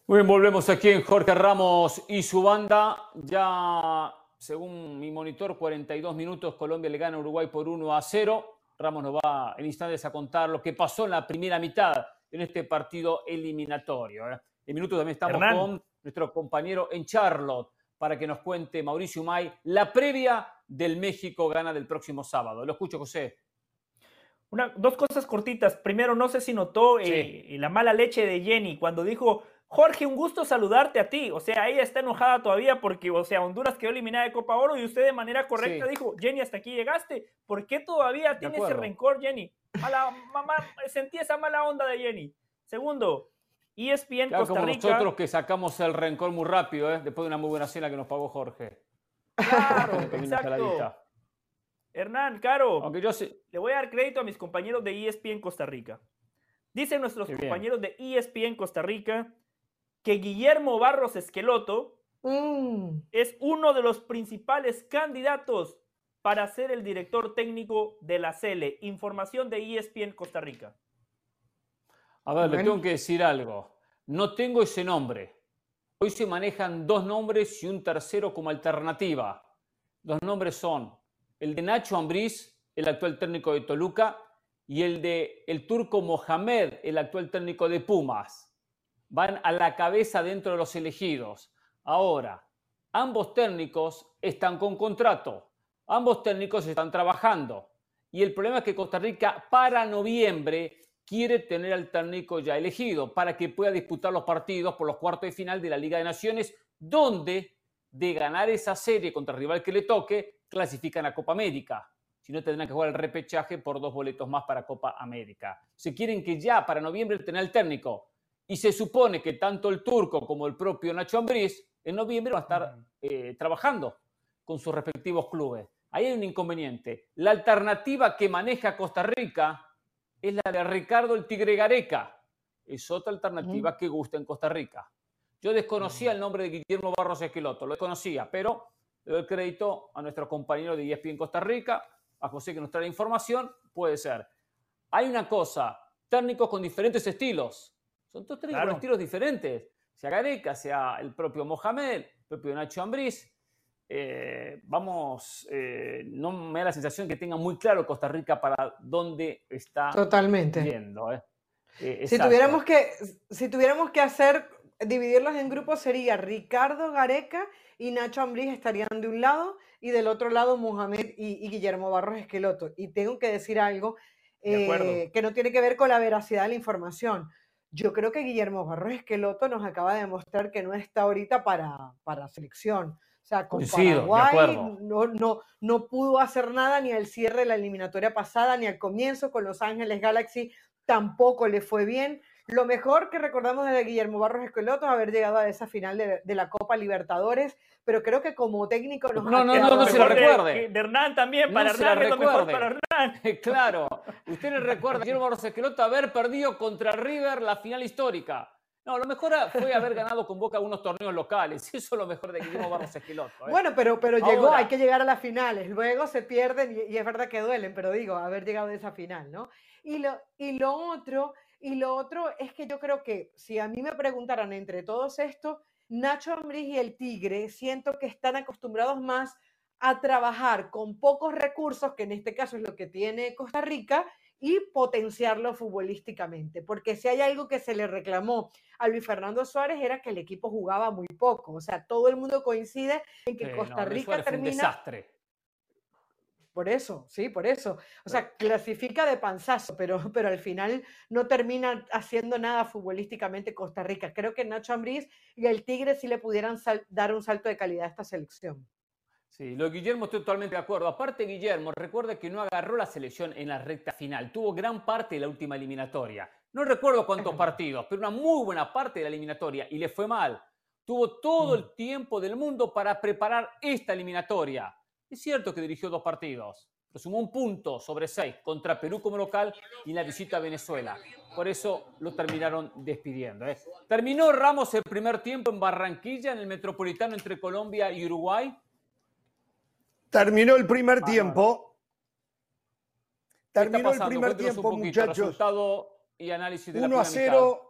Muy bien, volvemos aquí en Jorge Ramos y su banda. Ya según mi monitor, 42 minutos, Colombia le gana a Uruguay por 1 a 0. Ramos nos va en instantes a contar lo que pasó en la primera mitad en este partido eliminatorio. ¿eh? En minutos también estamos Hernán. con nuestro compañero en Charlotte para que nos cuente Mauricio May la previa del México gana del próximo sábado. Lo escucho, José. Una, dos cosas cortitas. Primero, no sé si notó Sí. eh, la mala leche de Jenny cuando dijo, Jorge, un gusto saludarte a ti. O sea, ella está enojada todavía porque, o sea, Honduras quedó eliminada de Copa Oro y usted de manera correcta Sí. dijo, Jenny, hasta aquí llegaste. ¿Por qué todavía tiene ese rencor, Jenny? Mala, mamá, sentí esa mala onda de Jenny. Segundo, ESPN Claro, Costa como Rica. nosotros que sacamos el rencor muy rápido, ¿eh? después de una muy buena cena que nos pagó Jorge. Claro, exacto. Hernán, Caro, Aunque yo sé. le voy a dar crédito a mis compañeros de ESPN Costa Rica. Dicen nuestros Qué bien. compañeros de ESPN Costa Rica que Guillermo Barros Esqueloto Mm, es uno de los principales candidatos para ser el director técnico de la CL. Información de ESPN Costa Rica. A ver, le tengo que decir algo. No tengo ese nombre. Hoy se manejan dos nombres y un tercero como alternativa. Los nombres son el de Nacho Ambriz, el actual técnico de Toluca, y el de el turco Mohamed, el actual técnico de Pumas. Van a la cabeza dentro de los elegidos. Ahora, ambos técnicos están con contrato. Ambos técnicos están trabajando. Y el problema es que Costa Rica para noviembre quiere tener al técnico ya elegido para que pueda disputar los partidos por los cuartos de final de la Liga de Naciones, donde de ganar esa serie contra el rival que le toque, clasifican a Copa América. Si no, tendrán que jugar el repechaje por dos boletos más para Copa América. Se quieren que ya para noviembre tener al técnico. Y se supone que tanto el turco como el propio Nacho Ambriz en noviembre van a estar eh, trabajando con sus respectivos clubes. Ahí hay un inconveniente. La alternativa que maneja Costa Rica es la de Ricardo el Tigre Gareca. Es otra alternativa que gusta en Costa Rica. Yo desconocía el nombre de Guillermo Barros Esqueloto, lo desconocía, pero le doy el crédito a nuestro compañero de ESPN en Costa Rica, a José que nos trae información, puede ser. Hay una cosa, técnicos con diferentes estilos. Son todos técnicos Claro. con estilos diferentes. Sea Gareca, sea el propio Mohamed, el propio Nacho Ambriz. Eh, vamos, eh, no me da la sensación que tenga muy claro Costa Rica para dónde está Totalmente. yendo. eh. Eh, Si tuviéramos que, si tuviéramos que hacer, dividirlos en grupos, sería Ricardo Gareca y Nacho Ambriz estarían de un lado y del otro lado Mohamed y, y Guillermo Barros Esqueloto. Y tengo que decir algo que no tiene que ver con la veracidad de la información. Yo creo que Guillermo Barros Esqueloto nos acaba de demostrar que no está ahorita para, para selección. O sea, con Coincido, Paraguay no, no, no pudo hacer nada ni al cierre de la eliminatoria pasada, ni al comienzo con Los Ángeles Galaxy tampoco le fue bien. Lo mejor que recordamos de Guillermo Barros Esqueloto es haber llegado a esa final de, de la Copa Libertadores, pero creo que como técnico nos No, ha no, no, quedado no se de- recuerde. que De Hernán también, No para Hernán es lo mejor recuerde. para Hernán. Claro, usted le recuerda a Guillermo Barros Esqueloto haber perdido contra River la final histórica. No, lo mejor fue haber ganado con Boca algunos torneos locales. Eso es lo mejor de Guillermo Barros Esqueloto. ¿eh? Bueno, pero, pero llegó, hay que llegar a las finales, luego se pierden y, y es verdad que duelen, pero digo, haber llegado a esa final, ¿no? Y lo, y lo otro, y lo otro es que yo creo que si a mí me preguntaran entre todos estos, Nacho Ambriz y el Tigre siento que están acostumbrados más a trabajar con pocos recursos, que en este caso es lo que tiene Costa Rica, y potenciarlo futbolísticamente. Porque si hay algo que se le reclamó a Luis Fernando Suárez era que el equipo jugaba muy poco. O sea, todo el mundo coincide en que Costa Rica fue un termina desastre. por eso, sí, por eso. O sea, clasifica de panzazo, pero, pero al final no termina haciendo nada futbolísticamente Costa Rica. Creo que Nacho Ambriz y el Tigre sí le pudieran dar un salto de calidad a esta selección. Sí, lo de Guillermo estoy totalmente de acuerdo. Aparte, Guillermo, recuerda que no agarró la selección en la recta final. Tuvo gran parte de la última eliminatoria. No recuerdo cuántos partidos, pero una muy buena parte de la eliminatoria y le fue mal. Tuvo todo el tiempo del mundo para preparar esta eliminatoria. Es cierto que dirigió dos partidos, pero sumó un punto sobre seis contra Perú como local y en la visita a Venezuela. Por eso lo terminaron despidiendo. ¿eh? Terminó Ramos el primer tiempo en Barranquilla, en el Metropolitano entre Colombia y Uruguay. Terminó el primer tiempo. ¿Qué está Terminó el primer tiempo, poquito, muchachos. resultado y análisis de la 1 a primera mitad. 0.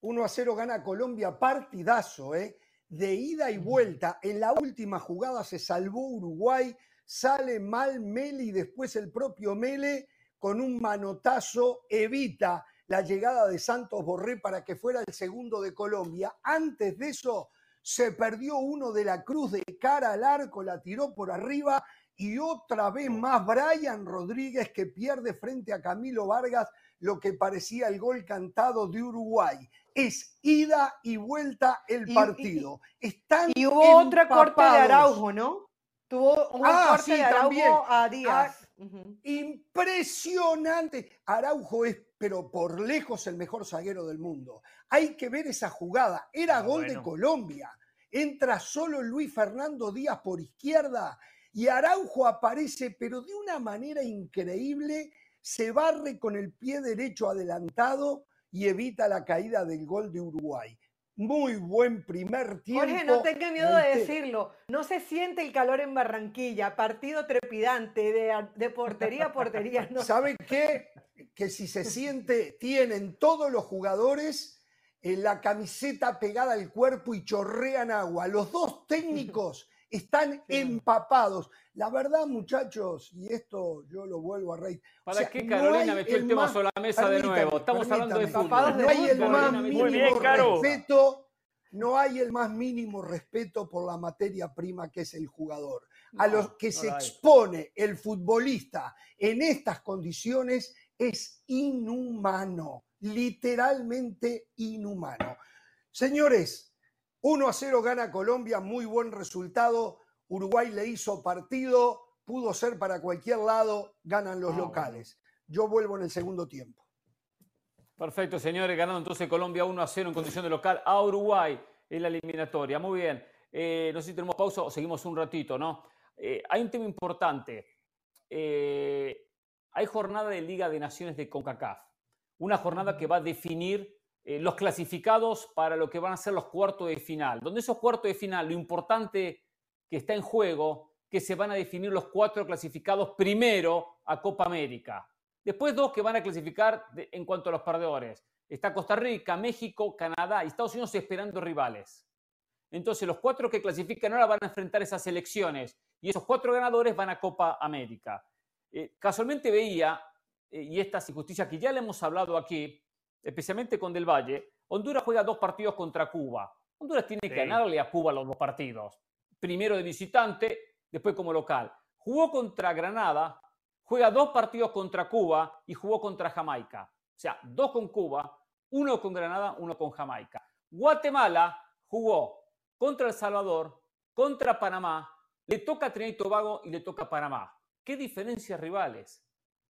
1 a 0 gana Colombia, partidazo, ¿eh? de ida y vuelta. En la última jugada se salvó Uruguay, sale mal Mele y después el propio Mele con un manotazo evita la llegada de Santos Borré para que fuera el segundo de Colombia. Antes de eso se perdió uno de la cruz de cara al arco, la tiró por arriba y otra vez más Brian Rodríguez que pierde frente a Camilo Vargas lo que parecía el gol cantado de Uruguay. Es ida y vuelta el Y- y- partido. Están Y hubo otra corte de. Araujo, ¿no? Tuvo un Ah, corte sí, de Araujo también. a Díaz. Ujú. Impresionante. Araujo es, pero por lejos, el mejor zaguero del mundo. Hay que ver esa jugada. Era Ah, gol de. Colombia. Entra solo Luis Fernando Díaz por izquierda y Araujo aparece, pero de una manera increíble. Se barre con el pie derecho adelantado y evita la caída del gol de Uruguay. Muy buen primer tiempo. Jorge, no tenga miedo de decirlo. No se siente el calor en Barranquilla. Partido trepidante, de, de portería a portería. No, ¿Saben qué? Que si se siente, tienen todos los jugadores en la camiseta pegada al cuerpo y chorrean agua. Los dos técnicos están empapados. La verdad, muchachos, y esto yo lo vuelvo a reír. ¿Para qué Carolina metió el tema sobre la mesa de nuevo? Estamos hablando de fútbol. No hay el más mínimo bien, respeto. No hay el más mínimo respeto por la materia prima que es el jugador. A No, los que no se expone el futbolista en estas condiciones es inhumano, literalmente inhumano. Señores, 1 a 0 gana Colombia, muy buen resultado. Uruguay le hizo partido, pudo ser para cualquier lado, ganan los Ah, locales. Yo vuelvo en el segundo tiempo. Perfecto, señores. Ganando entonces Colombia 1 a 0 en condición de local a Uruguay en la eliminatoria. Muy bien. Eh, no sé si tenemos pausa o seguimos un ratito, ¿no? Eh, hay un tema importante. Eh, hay jornada de Liga de Naciones de CONCACAF. Una jornada que va a definir eh, los clasificados para lo que van a ser los cuartos de final. Donde esos cuartos de final, lo importante que está en juego, que se van a definir los cuatro clasificados primero a Copa América. Después dos que van a clasificar en cuanto a los perdedores. Está Costa Rica, México, Canadá y Estados Unidos esperando rivales. Entonces los cuatro que clasifican ahora van a enfrentar esas elecciones y esos cuatro ganadores van a Copa América. Eh, casualmente veía, eh, y estas injusticias que ya le hemos hablado aquí, especialmente con Del Valle, Honduras juega dos partidos contra Cuba. Honduras tiene que ganarle a Cuba los dos partidos. Primero de visitante, después como local. Jugó contra Granada, juega dos partidos contra Cuba y jugó contra Jamaica. O sea, dos con Cuba, uno con Granada, uno con Jamaica. Guatemala jugó contra El Salvador, contra Panamá, le toca a Trinidad y Tobago y le toca a Panamá. ¿Qué diferencias rivales?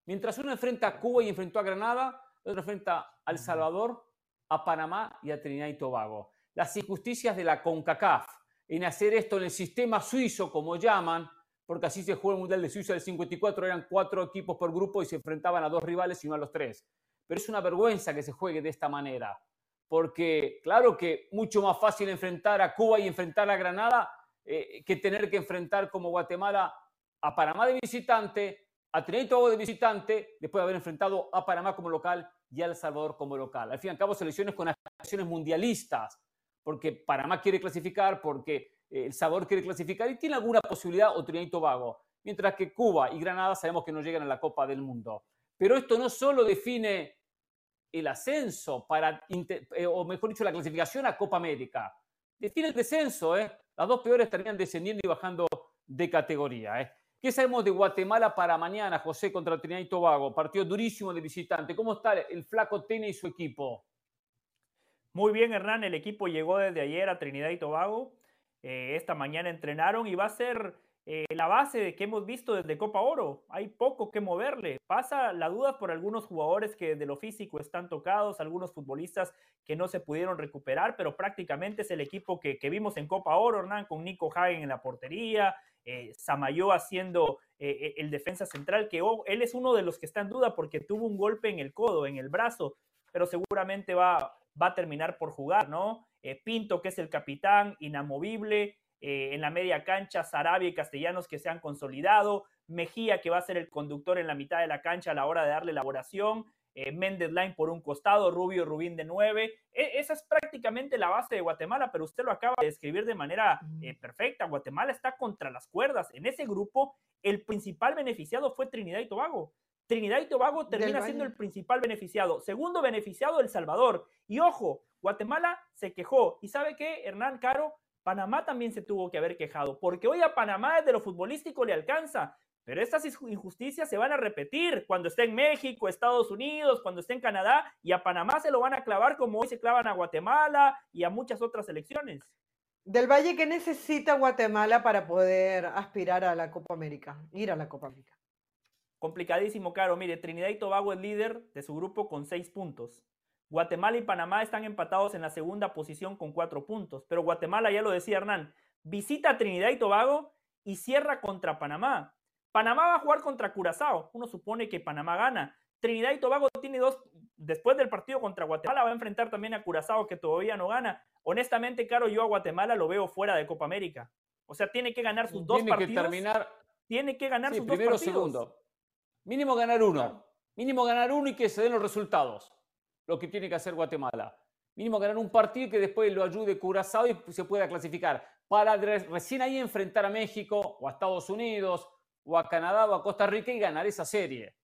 Mientras uno enfrenta a Cuba y enfrentó a Granada, el otro enfrenta a El Salvador, a Panamá y a Trinidad y Tobago. Las injusticias de la CONCACAF en hacer esto en el sistema suizo, como llaman, porque así se jugó el Mundial de Suiza del 54, eran cuatro equipos por grupo y se enfrentaban a dos rivales y no a los tres. Pero es una vergüenza que se juegue de esta manera, porque claro que mucho más fácil enfrentar a Cuba y enfrentar a Granada eh, que tener que enfrentar como Guatemala a Panamá de visitante, a Trinidad y Tobago de visitante, después de haber enfrentado a Panamá como local y a El Salvador como local. Al fin y al cabo, selecciones con aspiraciones mundialistas, porque Panamá quiere clasificar, porque eh, El Salvador quiere clasificar y tiene alguna posibilidad o Trinidad y Tobago, mientras que Cuba y Granada sabemos que no llegan a la Copa del Mundo. Pero esto no solo define el ascenso para, eh, o mejor dicho, la clasificación a Copa América. Define el descenso, ¿eh? Las dos peores estarían descendiendo y bajando de categoría, ¿eh? ¿Qué sabemos de Guatemala para mañana, José, contra Trinidad y Tobago? Partido durísimo de visitante. ¿Cómo está el flaco Tene y su equipo? Muy bien, Hernán. El equipo llegó desde ayer a Trinidad y Tobago. Eh, esta mañana entrenaron y va a ser eh, la base que hemos visto desde Copa Oro. Hay poco que moverle. Pasa la duda por algunos jugadores que de lo físico están tocados, algunos futbolistas que no se pudieron recuperar, pero prácticamente es el equipo que, que vimos en Copa Oro, Hernán, con Nico Hagen en la portería, eh, Samayo haciendo eh, el defensa central, que oh, él es uno de los que está en duda porque tuvo un golpe en el codo, en el brazo, pero seguramente va, va a terminar por jugar, ¿no? Eh, Pinto, que es el capitán, inamovible, eh, en la media cancha, Sarabia y Castellanos que se han consolidado, Mejía, que va a ser el conductor en la mitad de la cancha a la hora de darle elaboración, eh, Méndez Line por un costado, Rubio Rubín de 9. E, esa es prácticamente la base de Guatemala, pero usted lo acaba de describir de manera eh, perfecta. Guatemala está contra las cuerdas. En ese grupo, el principal beneficiado fue Trinidad y Tobago. Trinidad y Tobago termina siendo el principal beneficiado. Segundo beneficiado, El Salvador. Y ojo, Guatemala se quejó. ¿Y sabe qué, Hernán Caro? Panamá también se tuvo que haber quejado, porque hoy a Panamá desde lo futbolístico le alcanza, pero estas injusticias se van a repetir cuando esté en México, Estados Unidos, cuando esté en Canadá, y a Panamá se lo van a clavar como hoy se clavan a Guatemala y a muchas otras elecciones. Del Valle, ¿qué necesita Guatemala para poder aspirar a la Copa América, ir a la Copa América? Complicadísimo, Caro. Mire, Trinidad y Tobago es líder de su grupo con seis puntos. Guatemala y Panamá están empatados en la segunda posición con cuatro puntos. Pero Guatemala, ya lo decía Hernán, visita Trinidad y Tobago y cierra contra Panamá. Panamá va a jugar contra Curazao. Uno supone que Panamá gana. Trinidad y Tobago tiene dos, después del partido contra Guatemala, va a enfrentar también a Curazao, que todavía no gana. Honestamente, Caro, yo a Guatemala lo veo fuera de Copa América. O sea, tiene que ganar sus dos partidos. Tiene que terminar. Tiene que ganar sus dos partidos. segundo. Mínimo ganar uno. Mínimo ganar uno y que se den los resultados lo que tiene que hacer Guatemala. Mínimo ganar un partido que después lo ayude Curazao y se pueda clasificar. Para recién ahí enfrentar a México o a Estados Unidos o a Canadá o a Costa Rica y ganar esa serie.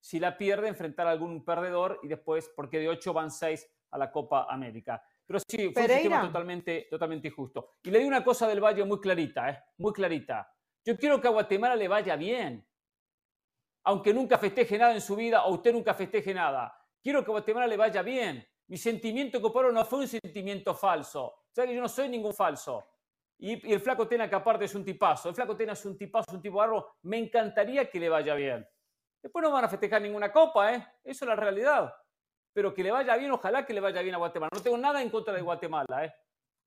Si la pierde, enfrentar a algún perdedor y después, porque de ocho van seis a la Copa América. Pero sí, fue un sistema totalmente, totalmente injusto. Y le di una cosa del Valle muy clarita, ¿eh? muy clarita. Yo quiero que a Guatemala le vaya bien. Aunque nunca festeje nada en su vida o usted nunca festeje nada quiero que a Guatemala le vaya bien. Mi sentimiento coparo no fue un sentimiento falso. O sea que yo no soy ningún falso. Y, el Flaco Tena, que aparte es un tipazo, el Flaco Tena es un tipazo, un tipo barro, me encantaría que le vaya bien. Después no van a festejar ninguna copa, ¿eh? Eso es la realidad. Pero que le vaya bien, ojalá que le vaya bien a Guatemala. No tengo nada en contra de Guatemala, ¿eh?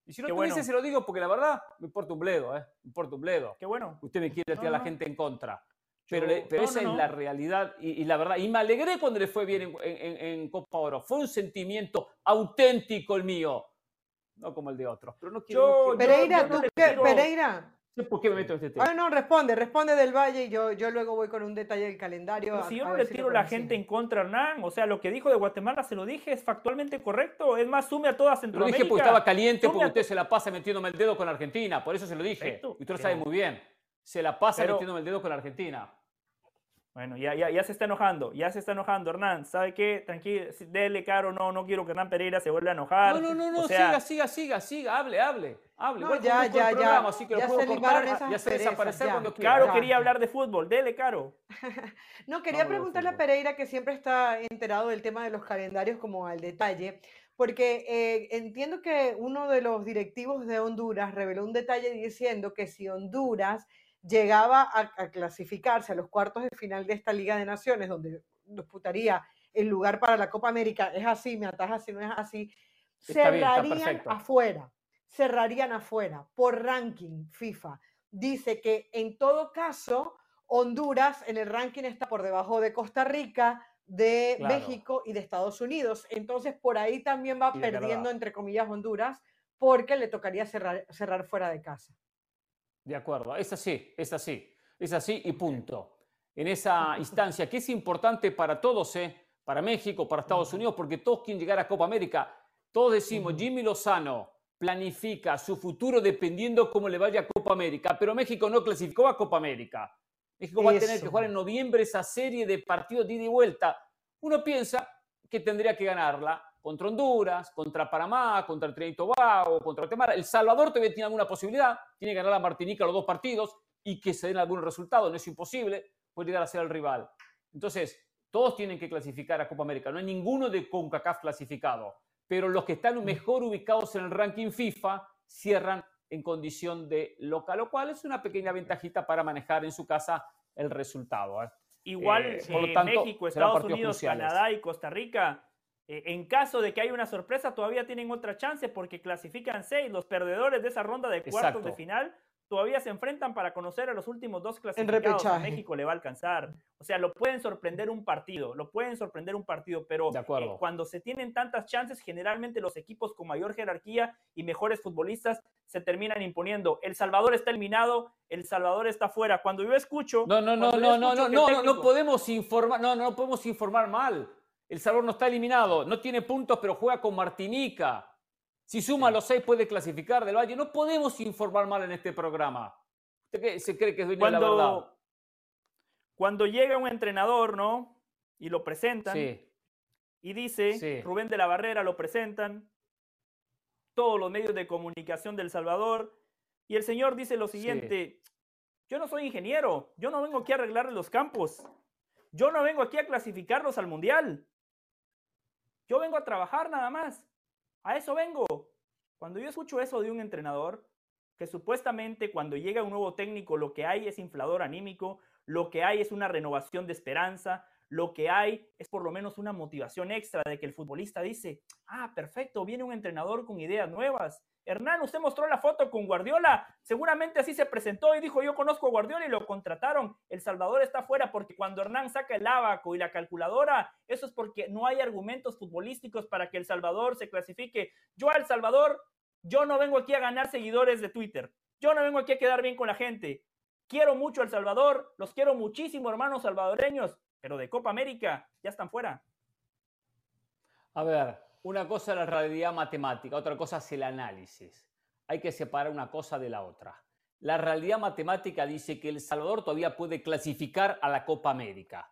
Y si no te dice, se lo digo porque la verdad me importa un bledo, ¿eh? Me importa un bledo. Qué bueno. Usted me quiere tirar a la gente en contra. Pero, esa es la realidad y, la verdad. Y me alegré cuando le fue bien en, Copa Oro. Fue un sentimiento auténtico el mío, no como el de otros. Pero no quiero. Pereira, ¿tú qué? Pereira. ¿Por qué me meto en este tema? Ah, no, responde, responde del Valle y yo, yo luego voy con un detalle del calendario. si yo no le tiro la gente en contra, Hernán, o sea, lo que dijo de Guatemala, se lo dije, es factualmente correcto. Es más, sume a toda Centroamérica. Lo dije porque estaba caliente, porque usted se la pasa metiéndome el dedo con Argentina, por eso se lo dije. y usted lo sabe muy bien se la pasa metiéndome el dedo con la Argentina. Bueno, ya, ya, ya se está enojando, ya se está enojando Hernán. ¿Sabe qué? Tranquilo, dele caro, no, no quiero que Hernán Pereira se vuelva a enojar. No, no, no, no siga, siga, siga, siga, hable, hable, hable. No, ya, ya, ya, así que ya se cortar, esas ya se desaparecer cuando quiera. Caro quería hablar de fútbol, dele, Caro. no, quería preguntarle a Pereira, que siempre está enterado del tema de los calendarios como al detalle, porque eh, entiendo que uno de los directivos de Honduras reveló un detalle diciendo que si Honduras llegaba a, clasificarse a los cuartos de final de esta Liga de Naciones, donde disputaría el lugar para la Copa América, es así, me ataja si no es así, cerrarían afuera, cerrarían afuera por ranking FIFA. Dice que en todo caso, Honduras en el ranking está por debajo de Costa Rica, de México y de Estados Unidos. Entonces, por ahí también va perdiendo, entre comillas, Honduras, porque le tocaría cerrar, cerrar fuera de casa. De acuerdo, es así, es así, es así y punto. En esa instancia, que es importante para todos, ¿eh? para México, para Estados Unidos, porque todos quieren llegar a Copa América. Todos decimos, Jimmy Lozano planifica su futuro dependiendo cómo le vaya a Copa América, pero México no clasificó a Copa América. México va a tener que jugar en noviembre esa serie de partidos de ida y vuelta. Uno piensa que tendría que ganarla, contra Honduras, contra Panamá, contra el Trinidad y Tobago, contra Guatemala. El Salvador todavía tiene alguna posibilidad, tiene que ganar a Martinica los dos partidos y que se den algún resultado, no es imposible, puede llegar a ser el rival. Entonces, todos tienen que clasificar a Copa América, no hay ninguno de CONCACAF clasificado, pero los que están mm. mejor ubicados en el ranking FIFA cierran en condición de local, lo cual es una pequeña ventajita para manejar en su casa el resultado. ¿eh? Igual eh, por lo tanto, México, Estados Unidos, Canadá y Costa Rica eh, en caso de que haya una sorpresa, todavía tienen otra chance porque clasifican seis. Los perdedores de esa ronda de cuartos Exacto. de final todavía se enfrentan para conocer a los últimos dos clasificados. En México le va a alcanzar. O sea, lo pueden sorprender un partido, lo pueden sorprender un partido, pero de eh, cuando se tienen tantas chances, generalmente los equipos con mayor jerarquía y mejores futbolistas se terminan imponiendo. El Salvador está eliminado, El Salvador está fuera. Cuando yo escucho No, no, no, no, no, no, no, no podemos informar, no, no podemos informar mal. El Salvador no está eliminado, no tiene puntos, pero juega con Martinica. Si suma los seis puede clasificar del Valle. No podemos informar mal en este programa. ¿Usted qué se cree que es dueño de la verdad? Cuando, cuando llega un entrenador, ¿no? Y lo presentan. Sí. Y dice, Sí. Rubén de la Barrera lo presentan, todos los medios de comunicación del Salvador, y el señor dice lo siguiente, yo no soy ingeniero, yo no vengo aquí a arreglar los campos, yo no vengo aquí a clasificarlos al Mundial, yo vengo a trabajar nada más, a eso vengo. Cuando yo escucho eso de un entrenador, que supuestamente cuando llega un nuevo técnico lo que hay es inflador anímico, lo que hay es una renovación de esperanza, lo que hay es por lo menos una motivación extra de que el futbolista dice, ah, perfecto, viene un entrenador con ideas nuevas. Hernán, usted mostró la foto con Guardiola, seguramente así se presentó y dijo, yo conozco a Guardiola y lo contrataron. El Salvador está fuera porque cuando Hernán saca el abaco y la calculadora, eso es porque no hay argumentos futbolísticos para que El Salvador se clasifique. Yo a El Salvador, yo no vengo aquí a ganar seguidores de Twitter. Yo no vengo aquí a quedar bien con la gente. Quiero mucho a El Salvador, los quiero muchísimo, hermanos salvadoreños, pero de Copa América ya están fuera. A ver, una cosa es la realidad matemática, otra cosa es el análisis. Hay que separar una cosa de la otra. La realidad matemática dice que El Salvador todavía puede clasificar a la Copa América.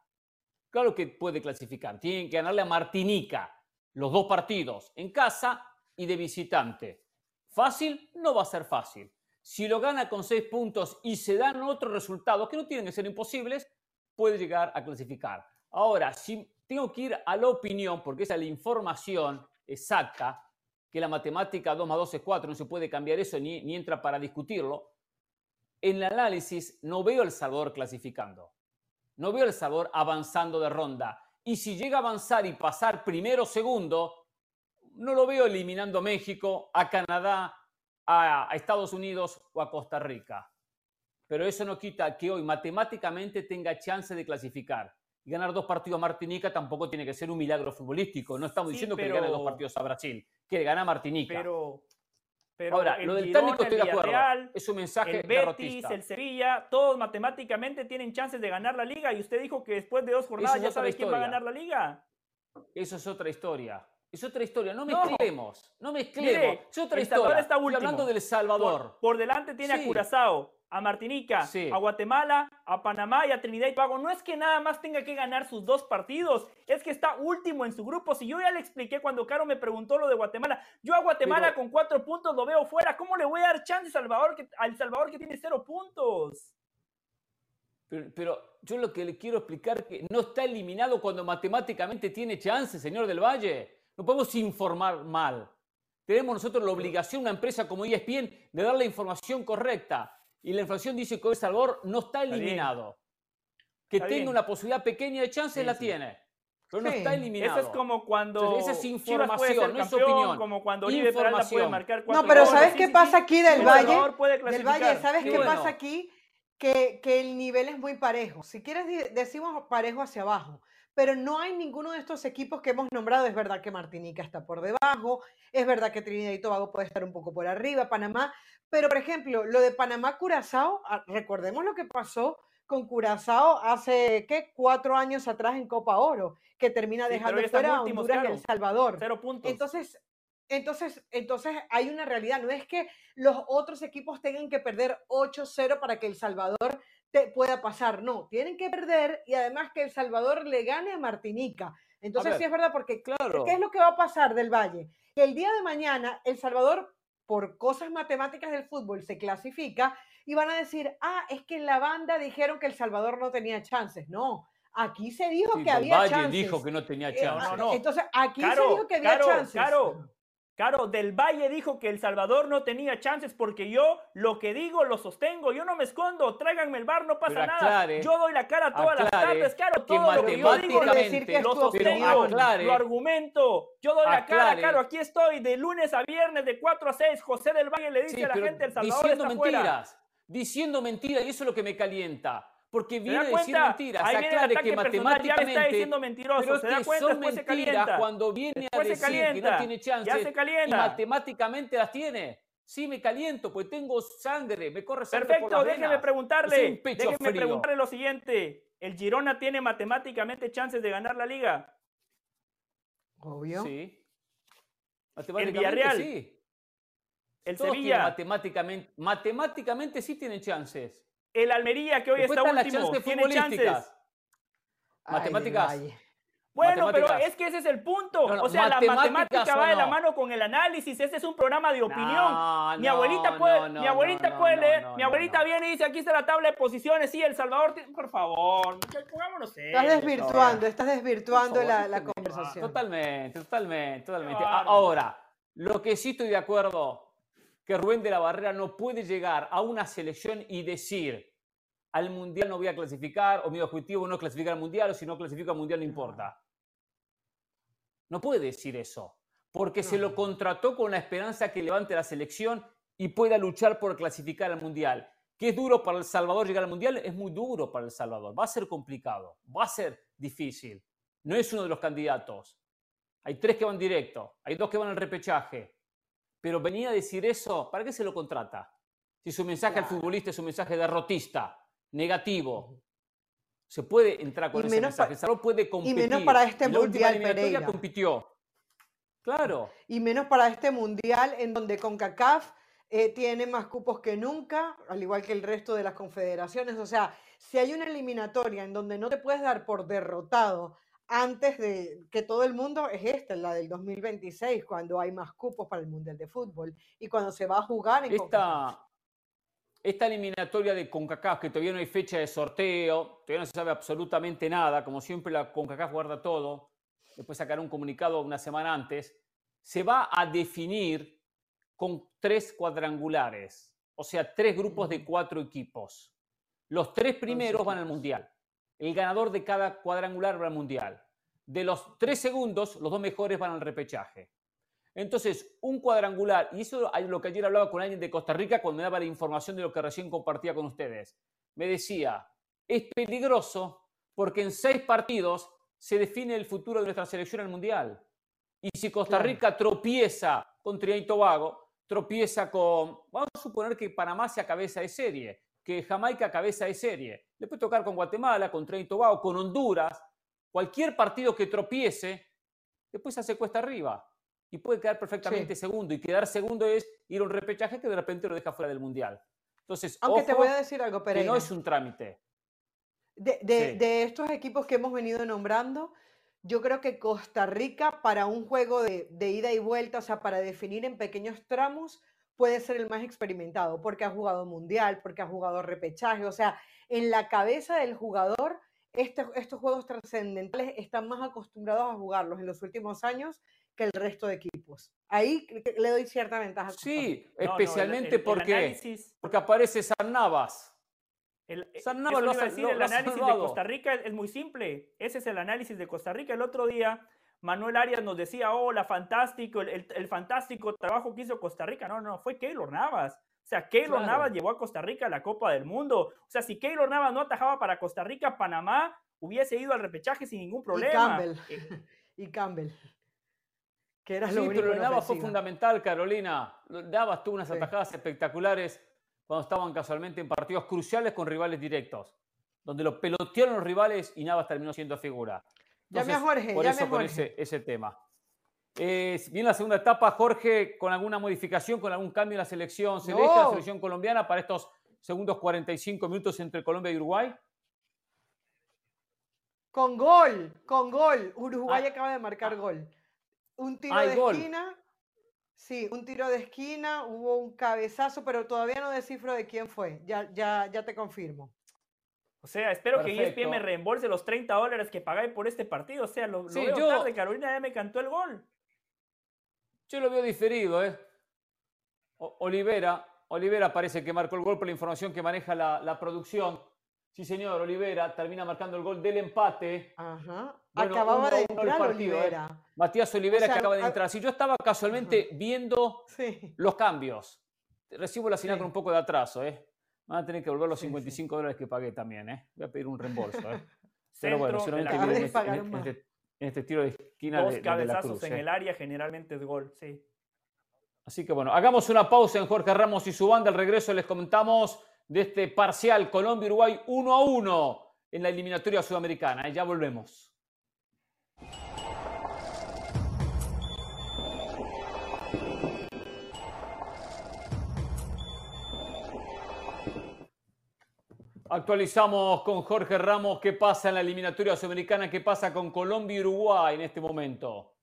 Claro que puede clasificar. Tienen que ganarle a Martinica los dos partidos, en casa y de visitante. Fácil, no va a ser fácil. Si lo gana con seis puntos y se dan otros resultados que no tienen que ser imposibles, puede llegar a clasificar. Ahora, si tengo que ir a la opinión, porque esa es la información exacta, que la matemática 2 más 2 es 4, no se puede cambiar eso ni, entra para discutirlo. En el análisis no veo El Salvador clasificando. No veo El Salvador avanzando de ronda. Y si llega a avanzar y pasar primero o segundo, no lo veo eliminando a México, a Canadá, a, a Estados Unidos o a Costa Rica. Pero eso no quita que hoy matemáticamente tenga chance de clasificar. Y ganar dos partidos a Martinica tampoco tiene que ser un milagro futbolístico. No estamos Sí, diciendo que le gane dos partidos a Brasil, que le gana a Martinica. Pero, pero Ahora, lo del Girona, técnico estoy de acuerdo. Es un mensaje el Betis, el Sevilla, todos matemáticamente tienen chances de ganar la liga y usted dijo que después de dos jornadas ya sabe quién va a ganar la liga. Eso es otra historia. Es otra historia. No No. mezclemos. No mezclemos. Mire, es otra historia. está Estoy hablando del Salvador. Por, por delante tiene a. Curazao, a Martinica, Sí. a Guatemala, a Panamá y a Trinidad y Tobago. No es que nada más tenga que ganar sus dos partidos, es que está último en su grupo. Si yo ya le expliqué cuando Caro me preguntó lo de Guatemala, yo a Guatemala Pero- con cuatro puntos lo veo fuera. ¿Cómo le voy a dar chance a Salvador que, al Salvador que tiene cero puntos? Pero, pero yo lo que le quiero explicar es que no está eliminado cuando matemáticamente tiene chance, señor del Valle. No podemos informar mal. Tenemos nosotros la obligación, una empresa como ESPN, de dar la información correcta. Y la información dice que El Salvador no está eliminado. Que Está tenga bien. una posibilidad pequeña de chance, Sí, la sí. tiene. Pero no Sí. está eliminado. Eso es como cuando Entonces, esa es información, puede ser no es campeón, opinión. como cuando Oribe Peralta puede Información. marcar cuatro No, pero goles. ¿sabes Sí, qué sí, pasa sí. aquí del El Valle? Del. Valle, ¿sabes Qué qué bueno. pasa aquí? Que, que el nivel es muy parejo. Si quieres, decimos parejo hacia abajo. Pero no hay ninguno de estos equipos que hemos nombrado. Es verdad que Martinica está por debajo. Es verdad que Trinidad y Tobago puede estar un poco por arriba. Panamá. Pero, por ejemplo, lo de Panamá-Curazao, ah, recordemos lo que pasó con Curazao hace, ¿qué? Cuatro años atrás en Copa Oro, que termina Sí, dejando están fuera a Honduras y. El Salvador. Cero puntos. Entonces, entonces, entonces hay una realidad. No es que los otros equipos tengan que perder 8-0 para que El Salvador te pueda pasar. No, tienen que perder y además que El Salvador le gane a Martinica. Entonces ver, sí es verdad porque claro. ¿qué es lo que va a pasar del Valle? Que el día de mañana El Salvador, por cosas matemáticas del fútbol, se clasifica y van a decir, ah, es que en la banda dijeron que El Salvador no tenía chances. No, aquí se dijo Sí, que había Valle chances. dijo que no tenía Eh, chance. no, no. Entonces aquí se dijo que había Caro, chances. Caro, Caro, Del Valle dijo que El Salvador no tenía chances porque yo lo que digo lo sostengo, yo no me escondo, tráiganme el bar, no pasa Pero nada. aclare, yo doy la cara todas las aclare tardes, Caro, que todo lo que yo digo lo, lo sostengo, aclare, lo argumento. Yo doy la cara, aclare. Caro, aquí estoy de lunes a viernes de 4 a 6. José Del Valle le dice Sí, a la gente, El Salvador diciendo está fuera. mentiras, diciendo mentiras, y eso es lo que me calienta. Porque ¿Se viene a decir mentiras, Ahí aclare que me está matemáticamente. diciendo mentiroso, pero es ¿se da que cuenta? son Después se mentiras calienta. cuando viene Después a decir que no tiene chance. Ya se calienta. Y matemáticamente las tiene. Sí, me caliento, pues tengo sangre, me corre sangre por Perfecto, las déjeme venas. preguntarle, Soy un pecho déjeme frío. preguntarle lo siguiente. ¿El Girona tiene matemáticamente chances de ganar la liga? Obvio. Sí. El Matemáticamente Villarreal. sí. El Todos Sevilla. matemáticamente, matemáticamente sí tienen chances. El Almería, que hoy Después está último. chances Tiene chances. Ay, Matemáticas. Bueno, pero es que ese es el punto. No, no, o sea, la matemáticas matemática va de la no. mano con el análisis. Este es un programa de opinión. No, mi no, abuelita puede, no, no, mi abuelita no, puede no, leer. no, mi no, abuelita no. viene y dice, aquí está la tabla de posiciones. Sí, El Salvador, por favor, pongámonos Estás desvirtuando, estás desvirtuando favor, la, la conversación. Totalmente, totalmente, totalmente. Ahora, lo que sí estoy de acuerdo, que Rubén de la Barrera no puede llegar a una selección y decir, al Mundial no voy a clasificar, o mi objetivo no es clasificar al Mundial, o si no clasifico al Mundial no importa. No puede decir eso, porque se lo contrató con la esperanza que levante la selección y pueda luchar por clasificar al Mundial. ¿Que es duro para El Salvador llegar al Mundial? Es muy duro para El Salvador. Va a ser complicado, va a ser difícil. No es uno de los candidatos. Hay tres que van directo, hay dos que van al repechaje. Pero venía a decir eso, ¿para qué se lo contrata? Si su mensaje al futbolista es un mensaje derrotista, negativo. Se puede entrar con Y ese mensaje. pa- El Salvador puede competir. menos para este Y la Mundial, Pereira. compitió. Claro. Y menos para este mundial en donde CONCACAF eh, tiene más cupos que nunca, al igual que el resto de las confederaciones. O sea, si hay una eliminatoria en donde no te puedes dar por derrotado antes de que todo el mundo, es esta, la del 2026, cuando hay más cupos para el Mundial de Fútbol y cuando se va a jugar en. Esta, esta eliminatoria de CONCACAF, que todavía no hay fecha de sorteo, todavía no se sabe absolutamente nada, como siempre la CONCACAF guarda todo, después sacará un comunicado una semana antes, se va a definir con tres cuadrangulares, o sea, tres grupos de cuatro equipos. Los tres primeros van al Mundial. El ganador de cada cuadrangular va al Mundial. De los tres segundos, los dos mejores van al repechaje. Entonces, un cuadrangular, y eso es lo que ayer hablaba con alguien de Costa Rica cuando me daba la información de lo que recién compartía con ustedes. Me decía, es peligroso porque en seis partidos se define el futuro de nuestra selección al Mundial. Y si Costa. Rica tropieza con Trinidad y Tobago, tropieza con, vamos a suponer que Panamá sea cabeza de serie, que Jamaica cabeza de serie, le puede tocar con Guatemala, con Trinidad y Tobago, con Honduras, cualquier partido que tropiece, después hace cuesta arriba y puede quedar perfectamente segundo. Y quedar segundo es ir a un repechaje que de repente lo deja fuera del mundial. Entonces, Aunque te voy a decir algo, que Pereira. no es un trámite. De, de- Sí. de estos equipos que hemos venido nombrando, yo creo que Costa Rica para un juego de, de ida y vuelta, o sea, para definir en pequeños tramos, puede ser el más experimentado, porque ha jugado mundial, porque ha jugado repechaje, o sea, en la cabeza del jugador, este- estos juegos trascendentales están más acostumbrados a jugarlos en los últimos años que el resto de equipos. Ahí le doy cierta ventaja. Sí, especialmente porque, porque aparece San Navas. El, eh, San Navas lo iba a ha- decir, lo- el lo ha análisis de. Costa Rica es, es muy simple. Ese es el análisis de Costa Rica. El otro día, Manuel Arias nos decía, hola, fantástico, el, el- el fantástico trabajo que hizo Costa Rica. No, no, fue Keylor Navas. O sea, Keylor Claro. Navas llevó a Costa Rica a la Copa del Mundo. O sea, si Keylor Navas no atajaba para Costa Rica, Panamá hubiese ido al repechaje sin ningún Y problema. Campbell. Eh, y Campbell. Que era Sí, lo único pero Navas fue fundamental, Carolina. Navas tuvo unas Sí. atajadas espectaculares cuando estaban casualmente en partidos cruciales con rivales directos, donde lo pelotearon los rivales y Navas terminó siendo figura. Llame a Entonces, Jorge, por llame eso a con Jorge. ese, ese tema. Eh, viene la segunda etapa, Jorge, con alguna modificación, con algún cambio en la selección. ¿Se ve que la No. selección colombiana para estos segundos 45 minutos entre Colombia y Uruguay? Con gol, con gol. Uruguay Ah, acaba de marcar gol. Un tiro de gol. esquina. Sí, un tiro de esquina, hubo un cabezazo, pero todavía no descifro de quién fue. Ya, ya, ya te confirmo. O sea, espero que ESPN me reembolse los 30 dólares que pagué por este partido. O sea, lo, lo Sí, veo yo- tarde. Carolina ya me cantó el gol. Yo lo veo diferido, ¿eh? O- Olivera, Olivera parece que marcó el gol por la información que maneja la, la producción. Sí, señor, Olivera termina marcando el gol del empate. Ajá. Bueno, Acababa de entrar partido, ¿eh? Olivera. Matías Olivera O sea, que acaba de entrar. Si yo estaba casualmente viendo Sí. los cambios, recibo la señal Sí. con un poco de atraso, ¿eh? Van a tener que volver los Sí, sí. 55 dólares que pagué también, ¿eh? Voy a pedir un reembolso, ¿eh? Pero bueno, viene en este, en este- en este tiro de esquina Dos de, de- de la cabezazos Cruz. en ¿eh? el área generalmente es gol. Sí. Así que bueno, hagamos una pausa en Jorge Ramos y su banda. Al regreso les comentamos de este parcial Colombia-Uruguay 1 a 1 en la eliminatoria sudamericana. ¿eh? Ya volvemos. Actualizamos con Jorge Ramos qué pasa en la eliminatoria sudamericana, qué pasa con Colombia y Uruguay en este momento.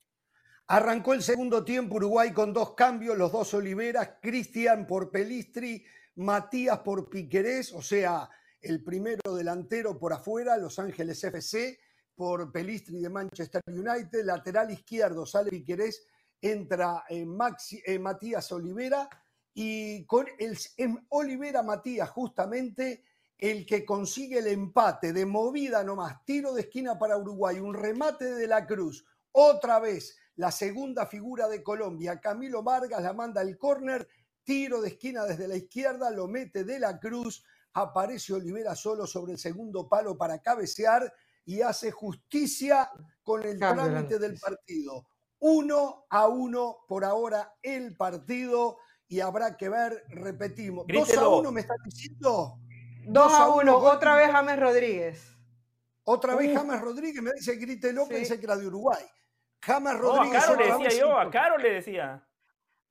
Arrancó el segundo tiempo Uruguay con dos cambios, los dos Oliveras, Cristian por Pelistri, Matías por Piquerés, o sea, el primero delantero por afuera, Los Ángeles FC, por Pelistri de Manchester United, lateral izquierdo sale Piquerés, entra eh, eh, Matías Olivera y con el Olivera Matías justamente el que consigue el empate de movida nomás, tiro de esquina para Uruguay, un remate de la Cruz, otra vez la segunda figura de Colombia, Camilo Vargas la manda al córner, tiro de esquina desde la izquierda, lo mete de la Cruz, aparece Olivera solo sobre el segundo palo para cabecear y hace justicia con el trámite del partido. Uno a uno por ahora el partido y habrá que ver, repetimos. ¿Dos a uno me están diciendo? Dos a uno, otra vez James Rodríguez. Otra vez James Rodríguez, me dice grítelo, sí. pensé que era de Uruguay. James Rodríguez. No, a Caro le decía yo, a Caro le decía.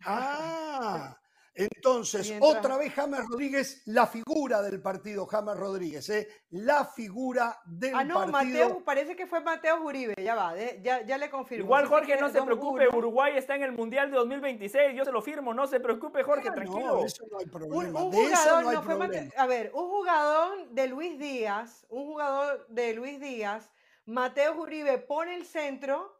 Ah, entonces, otra vez James Rodríguez, la figura del partido, James Rodríguez, ¿eh? la figura del partido. Ah, no, Mateo, parece que fue Mateo Uribe, ya va, ¿eh? ya, ya le confirmo. Igual, Jorge, no se preocupe, Uruguay está en el Mundial de 2026, yo se lo firmo, no se preocupe, Jorge, ah, tranquilo. No, eso no hay problema, un, un de jugador, eso no hay no fue problema. Mate- a ver, un jugador de Luis Díaz, un jugador de Luis Díaz, Mateo Uribe pone el centro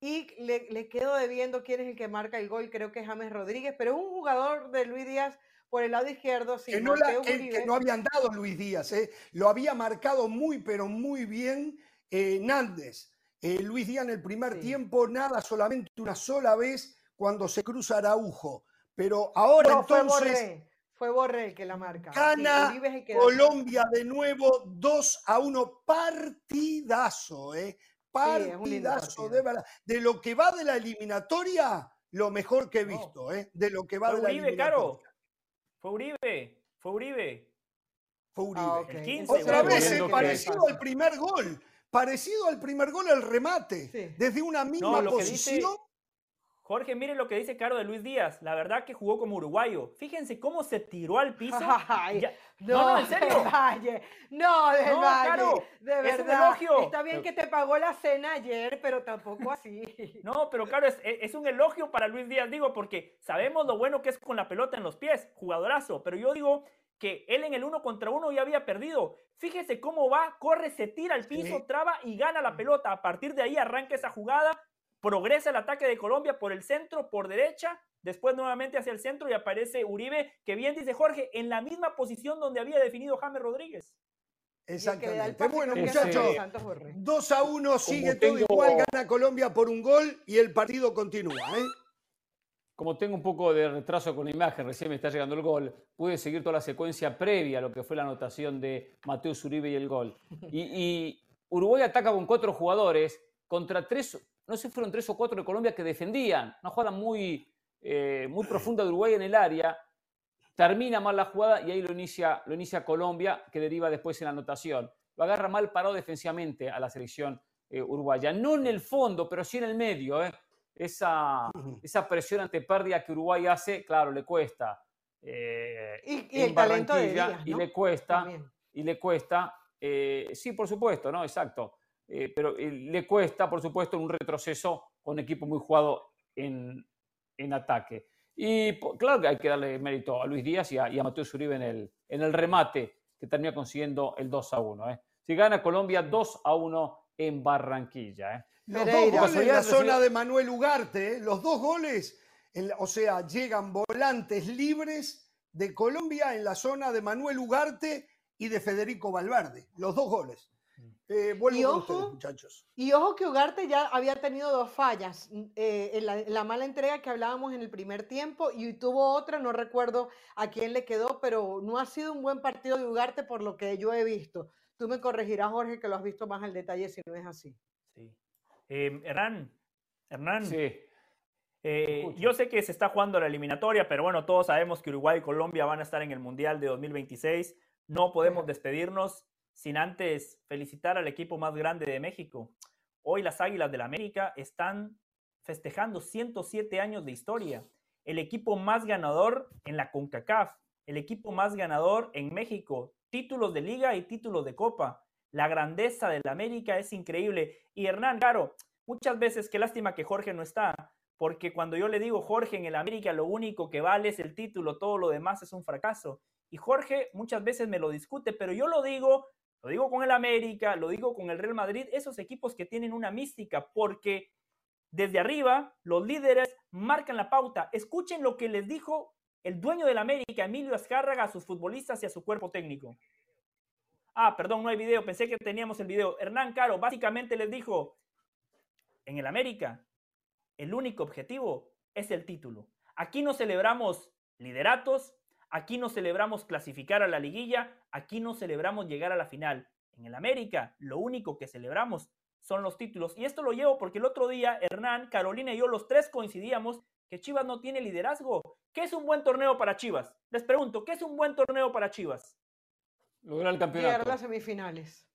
y le, le quedo debiendo quién es el que marca el gol, creo que es James Rodríguez, pero un jugador de Luis Díaz por el lado izquierdo, sí, que no, la- que- no habían dado Luis Díaz, ¿eh? lo había marcado muy, pero muy bien eh, Nández. Eh, Luis Díaz en el primer tiempo, nada, solamente una sola vez cuando se cruza Araujo. Pero ahora No, fue entonces Borré, fue Borré el que la marca. gana el Colombia de nuevo 2 a 1. Partidazo, ¿eh? Partidazo, de verdad. De lo que va de la eliminatoria, lo mejor que he visto, ¿eh? De lo que va Fue de la Uribe, eliminatoria. Caro. Fue Uribe, fue Uribe. Fue Uribe. Ah, ok. El 15, Otra vez, parecido al primer gol. Parecido al primer gol el remate. Sí. Desde una misma dice- posición. Jorge, mire lo que dice Caro de Luis Díaz. La verdad que jugó como uruguayo. Fíjense cómo se tiró al piso. Ay, Ya- No, No, no, en serio. del Valle. No, del No, Valle. Caro, de es un verdad. elogio. Está bien que te pagó la cena ayer, pero tampoco así. No, pero claro, es, es un elogio para Luis Díaz, digo, porque sabemos lo bueno que es con la pelota en los pies, jugadorazo, pero yo digo que él en el uno contra uno ya había perdido. Fíjese cómo va, corre, se tira al piso, Sí. traba y gana la pelota. A partir de ahí arranca esa jugada, progresa el ataque de Colombia por el centro, por derecha, después nuevamente hacia el centro y aparece Uribe, que bien dice Jorge, en la misma posición donde había definido James Rodríguez. Exactamente. Bueno, muchachos, Santos Borré. 2 a 1, sigue todo igual, gana Colombia por un gol y el partido continúa. ¿eh? Como tengo un poco de retraso con la imagen, recién me está llegando el gol, pude seguir toda la secuencia previa a lo que fue la anotación de Mateo Uribe y el gol. Y, y Uruguay ataca con cuatro jugadores contra tres, no sé fueron tres o cuatro de Colombia que defendían. Una jugada muy, eh, muy profunda de Uruguay en el área. Termina mal la jugada y ahí lo inicia, lo inicia Colombia, que deriva después en la anotación. Lo agarra mal parado defensivamente a la selección eh, uruguaya. No en el fondo, pero sí en el medio. ¿eh? Esa, esa presión ante pérdida que Uruguay hace, claro, le cuesta. eh, Y, y el talento de y le cuesta, También. y le cuesta, sí, por supuesto, ¿no? Exacto. Eh, pero eh, le cuesta, por supuesto, un retroceso con equipo muy jugado en, en ataque. Y claro que hay que darle mérito a Luis Díaz y a, y a Mateo Uribe en el, en el remate que termina consiguiendo el 2 a 1. ¿eh? Si gana Colombia 2 a 1 en Barranquilla. ¿eh? Los Pereira. dos goles en la zona de Manuel Ugarte, ¿eh? los dos goles, o sea, llegan volantes libres de Colombia en la zona de Manuel Ugarte y de Federico Valverde. Los dos goles. Eh, vuelvo Y con ojo, ustedes, muchachos. Y ojo que Ugarte ya había tenido dos fallas. eh, en la, en la mala entrega que hablábamos en el primer tiempo y tuvo otra, no recuerdo a quién le quedó, pero no ha sido un buen partido de Ugarte por lo que yo he visto. Tú me corregirás, Jorge, que lo has visto más al detalle si no es así. Sí. Eh, Hernán, Hernán, Sí. eh, yo sé que se está jugando la eliminatoria, pero bueno, todos sabemos que Uruguay y Colombia van a estar en el Mundial de 2026. No podemos despedirnos sin antes felicitar al equipo más grande de México. Hoy las Águilas del América están festejando 107 años de historia. El equipo más ganador en la CONCACAF, el equipo más ganador en México, títulos de liga y títulos de copa. La grandeza del América es increíble. Y Hernán, claro, muchas veces, qué lástima que Jorge no está, porque cuando yo le digo, Jorge, en el América lo único que vale es el título, todo lo demás es un fracaso. Y Jorge muchas veces me lo discute, pero yo lo digo, lo digo con el América, lo digo con el Real Madrid, esos equipos que tienen una mística, porque desde arriba los líderes marcan la pauta. Escuchen lo que les dijo el dueño del América, Emilio Azcárraga, a sus futbolistas y a su cuerpo técnico. Ah, perdón, no hay video, pensé que teníamos el video. Hernán Caro básicamente les dijo, en el América, el único objetivo es el título. Aquí no celebramos lideratos, aquí no celebramos clasificar a la liguilla, aquí no celebramos llegar a la final. En el América, lo único que celebramos son los títulos. Y esto lo llevo porque el otro día Hernán, Carolina y yo los tres coincidíamos que Chivas no tiene liderazgo. ¿Qué es un buen torneo para Chivas? Les pregunto, ¿qué es un buen torneo para Chivas? Lograr el campeonato. Llegar a las semifinales.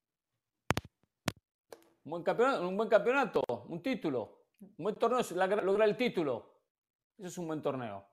Un buen campeonato, un buen campeonato, un título. Un buen torneo es lograr el título. Eso es un buen torneo.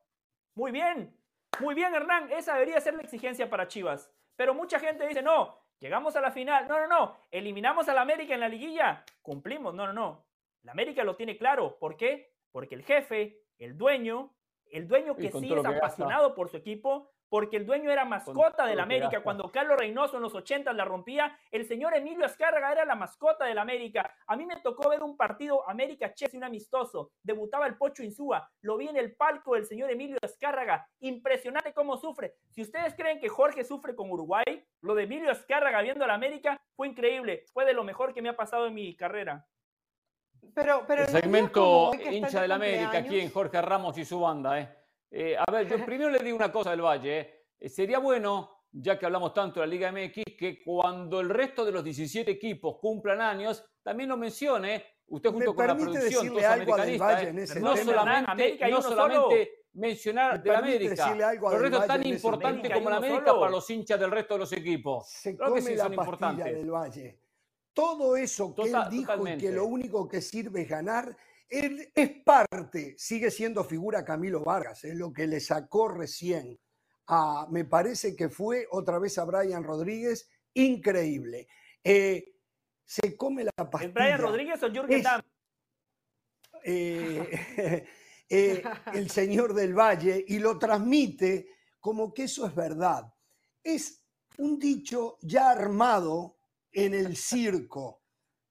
Muy bien, muy bien, Hernán. Esa debería ser la exigencia para Chivas. Pero mucha gente dice, no, llegamos a la final. No, no, no. Eliminamos al América en la liguilla. Cumplimos. No, no, no. La América lo tiene claro. ¿Por qué? Porque el jefe, el dueño, el dueño que sí es apasionado por su equipo, porque el dueño era mascota del América. Cuando Carlos Reynoso en los 80 la rompía, el señor Emilio Azcárraga era la mascota del América. A mí me tocó ver un partido América-Chelsea, un amistoso. Debutaba el Pocho Insúa. Lo vi en el palco del señor Emilio Azcárraga. Impresionante cómo sufre. Si ustedes creen que Jorge sufre con Uruguay, lo de Emilio Azcárraga viendo al América fue increíble. Fue de lo mejor que me ha pasado en mi carrera. Pero, pero el segmento hincha del América aquí en Jorge Ramos y su banda, ¿eh? Eh, a ver, yo primero le digo una cosa del Valle. Eh. sería bueno, ya que hablamos tanto de la Liga MX, que cuando el resto de los 17 equipos cumplan años, también lo mencione, usted junto con la producción, todos americanistas, no solamente, no solamente mencionar de América, los retos tan importantes como la América para los hinchas del resto de los equipos. Se come que la son del Valle. Todo eso que él dijo y que lo único que sirve es ganar, él es parte, sigue siendo figura Camilo Vargas, es lo que le sacó recién a, me parece que fue otra vez a Brian Rodríguez, increíble. Eh, se come la pastilla. ¿Es Brian Rodríguez o Jürgen Damm? Eh, eh, el señor del Valle y lo transmite como que eso es verdad. Es un dicho ya armado en el circo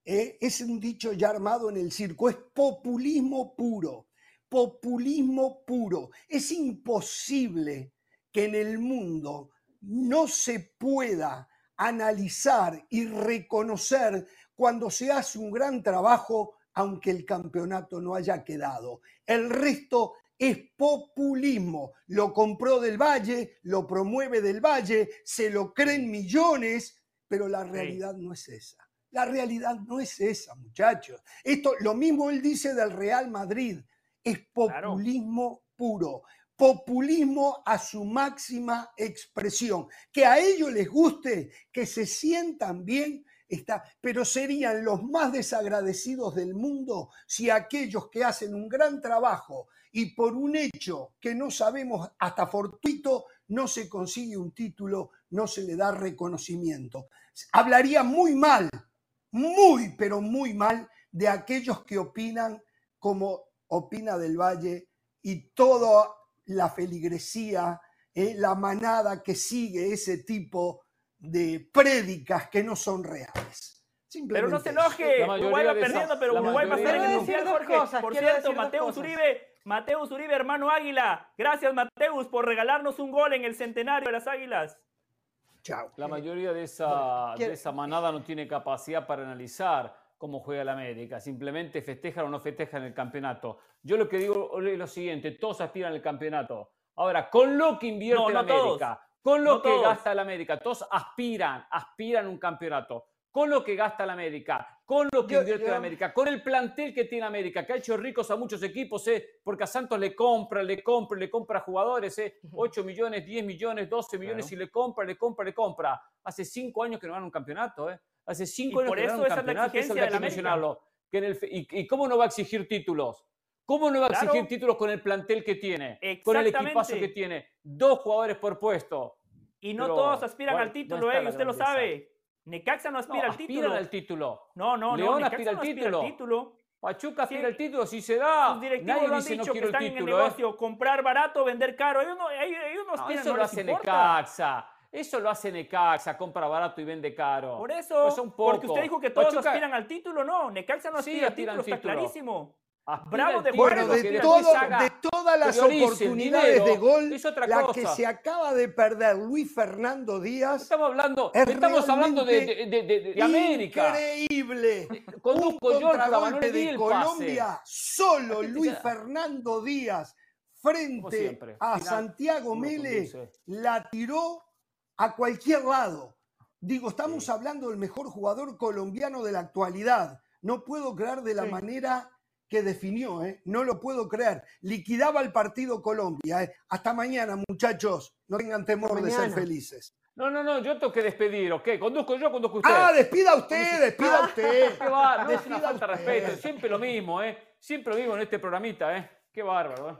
¿eh? es un dicho ya armado en el circo, es populismo puro, populismo puro. Es imposible que en el mundo no se pueda analizar y reconocer cuando se hace un gran trabajo, aunque el campeonato no haya quedado. El resto es populismo. Lo compró del Valle, lo promueve del Valle, se lo creen millones, pero la realidad no es esa. La realidad no es esa, muchachos. Esto, lo mismo él dice del Real Madrid, es populismo puro, populismo a su máxima expresión. Que a ellos les guste, que se sientan bien, está, pero serían los más desagradecidos del mundo si aquellos que hacen un gran trabajo y por un hecho que no sabemos hasta fortuito no se consigue un título, no se le da reconocimiento. Hablaría muy mal muy, pero muy mal de aquellos que opinan como opina del Valle y toda la feligresía, eh, la manada que sigue ese tipo de prédicas que no son reales. pero no se enoje, Uruguay va perdiendo, pero Uruguay va a estar en el Mundial, Jorge. por cierto, Mateus Uribe, Mateus Uribe, hermano Águila. Gracias, Mateus, por regalarnos un gol en el centenario de las Águilas. La mayoría de esa, de esa manada no tiene capacidad para analizar cómo juega la América. Simplemente festejan o no festejan el campeonato. Yo lo que digo es lo siguiente: todos aspiran al campeonato. Ahora, con lo que invierte la América, con lo que gasta la América, todos aspiran, aspiran a un campeonato con lo que gasta la América, con lo que invierte la América, con el plantel que tiene América, que ha hecho ricos a muchos equipos, ¿eh? porque a Santos le compra, le compra, le compra jugadores, ¿eh? 8 millones, 10 millones, 12 millones y le compra, le compra, le compra. Hace 5 años que no gana un campeonato, ¿eh? Hace 5 años que no gana un campeonato, eso hay que mencionarlo. y, cómo no va a exigir títulos? ¿Cómo no va a exigir títulos con el plantel que tiene? Con el equipazo que tiene. Dos jugadores por puesto Y no Pero, todos aspiran ¿cuál- al título, está eh, y la usted lo sabe. Necaxa no aspira No, al aspiran título. al título. No, no, no. León Necaxa aspira al no aspira título. al título. Pachuca aspira Sí. al título, si se da. Sus directivos Nadie lo han dice no dicho que el están en el título. ¿eh? negocio. Comprar barato, vender caro. Ellos no, ellos, ellos no No, aspiran, eso no lo hace importa. Necaxa. Eso lo hace Necaxa, compra barato y vende caro. Por eso, Pues porque usted dijo que todos Pachuca- aspiran al título, no. Necaxa no Sí, aspira al aspiran título, al está título. clarísimo. Aspira Bravo de Bueno, de, todo- de todas las priorice oportunidades dinero, de gol, es otra la cosa. que se acaba de perder Luis Fernando Díaz Estamos hablando, es estamos hablando de, de, de- América. increíble. Un Conduzco le contragolpe de Colombia, solo Luis Fernando Díaz frente a Santiago Mele conduce. la tiró a cualquier lado. Digo, estamos hablando del mejor jugador colombiano de la actualidad. No puedo creer de la Sí. manera que definió, ¿eh? no lo puedo creer. Liquidaba el partido Colombia. ¿eh? Hasta mañana, muchachos. No tengan temor de ser felices. No, no, no, yo tengo que despedir, ¿ok? Conduzco yo, conduzco usted. Ah, despida usted, despida usted. ¿Qué va? No es Despida una falta de usted. respeto, siempre lo mismo, ¿eh? Siempre lo mismo en este programita, ¿eh? Qué bárbaro, ¿eh?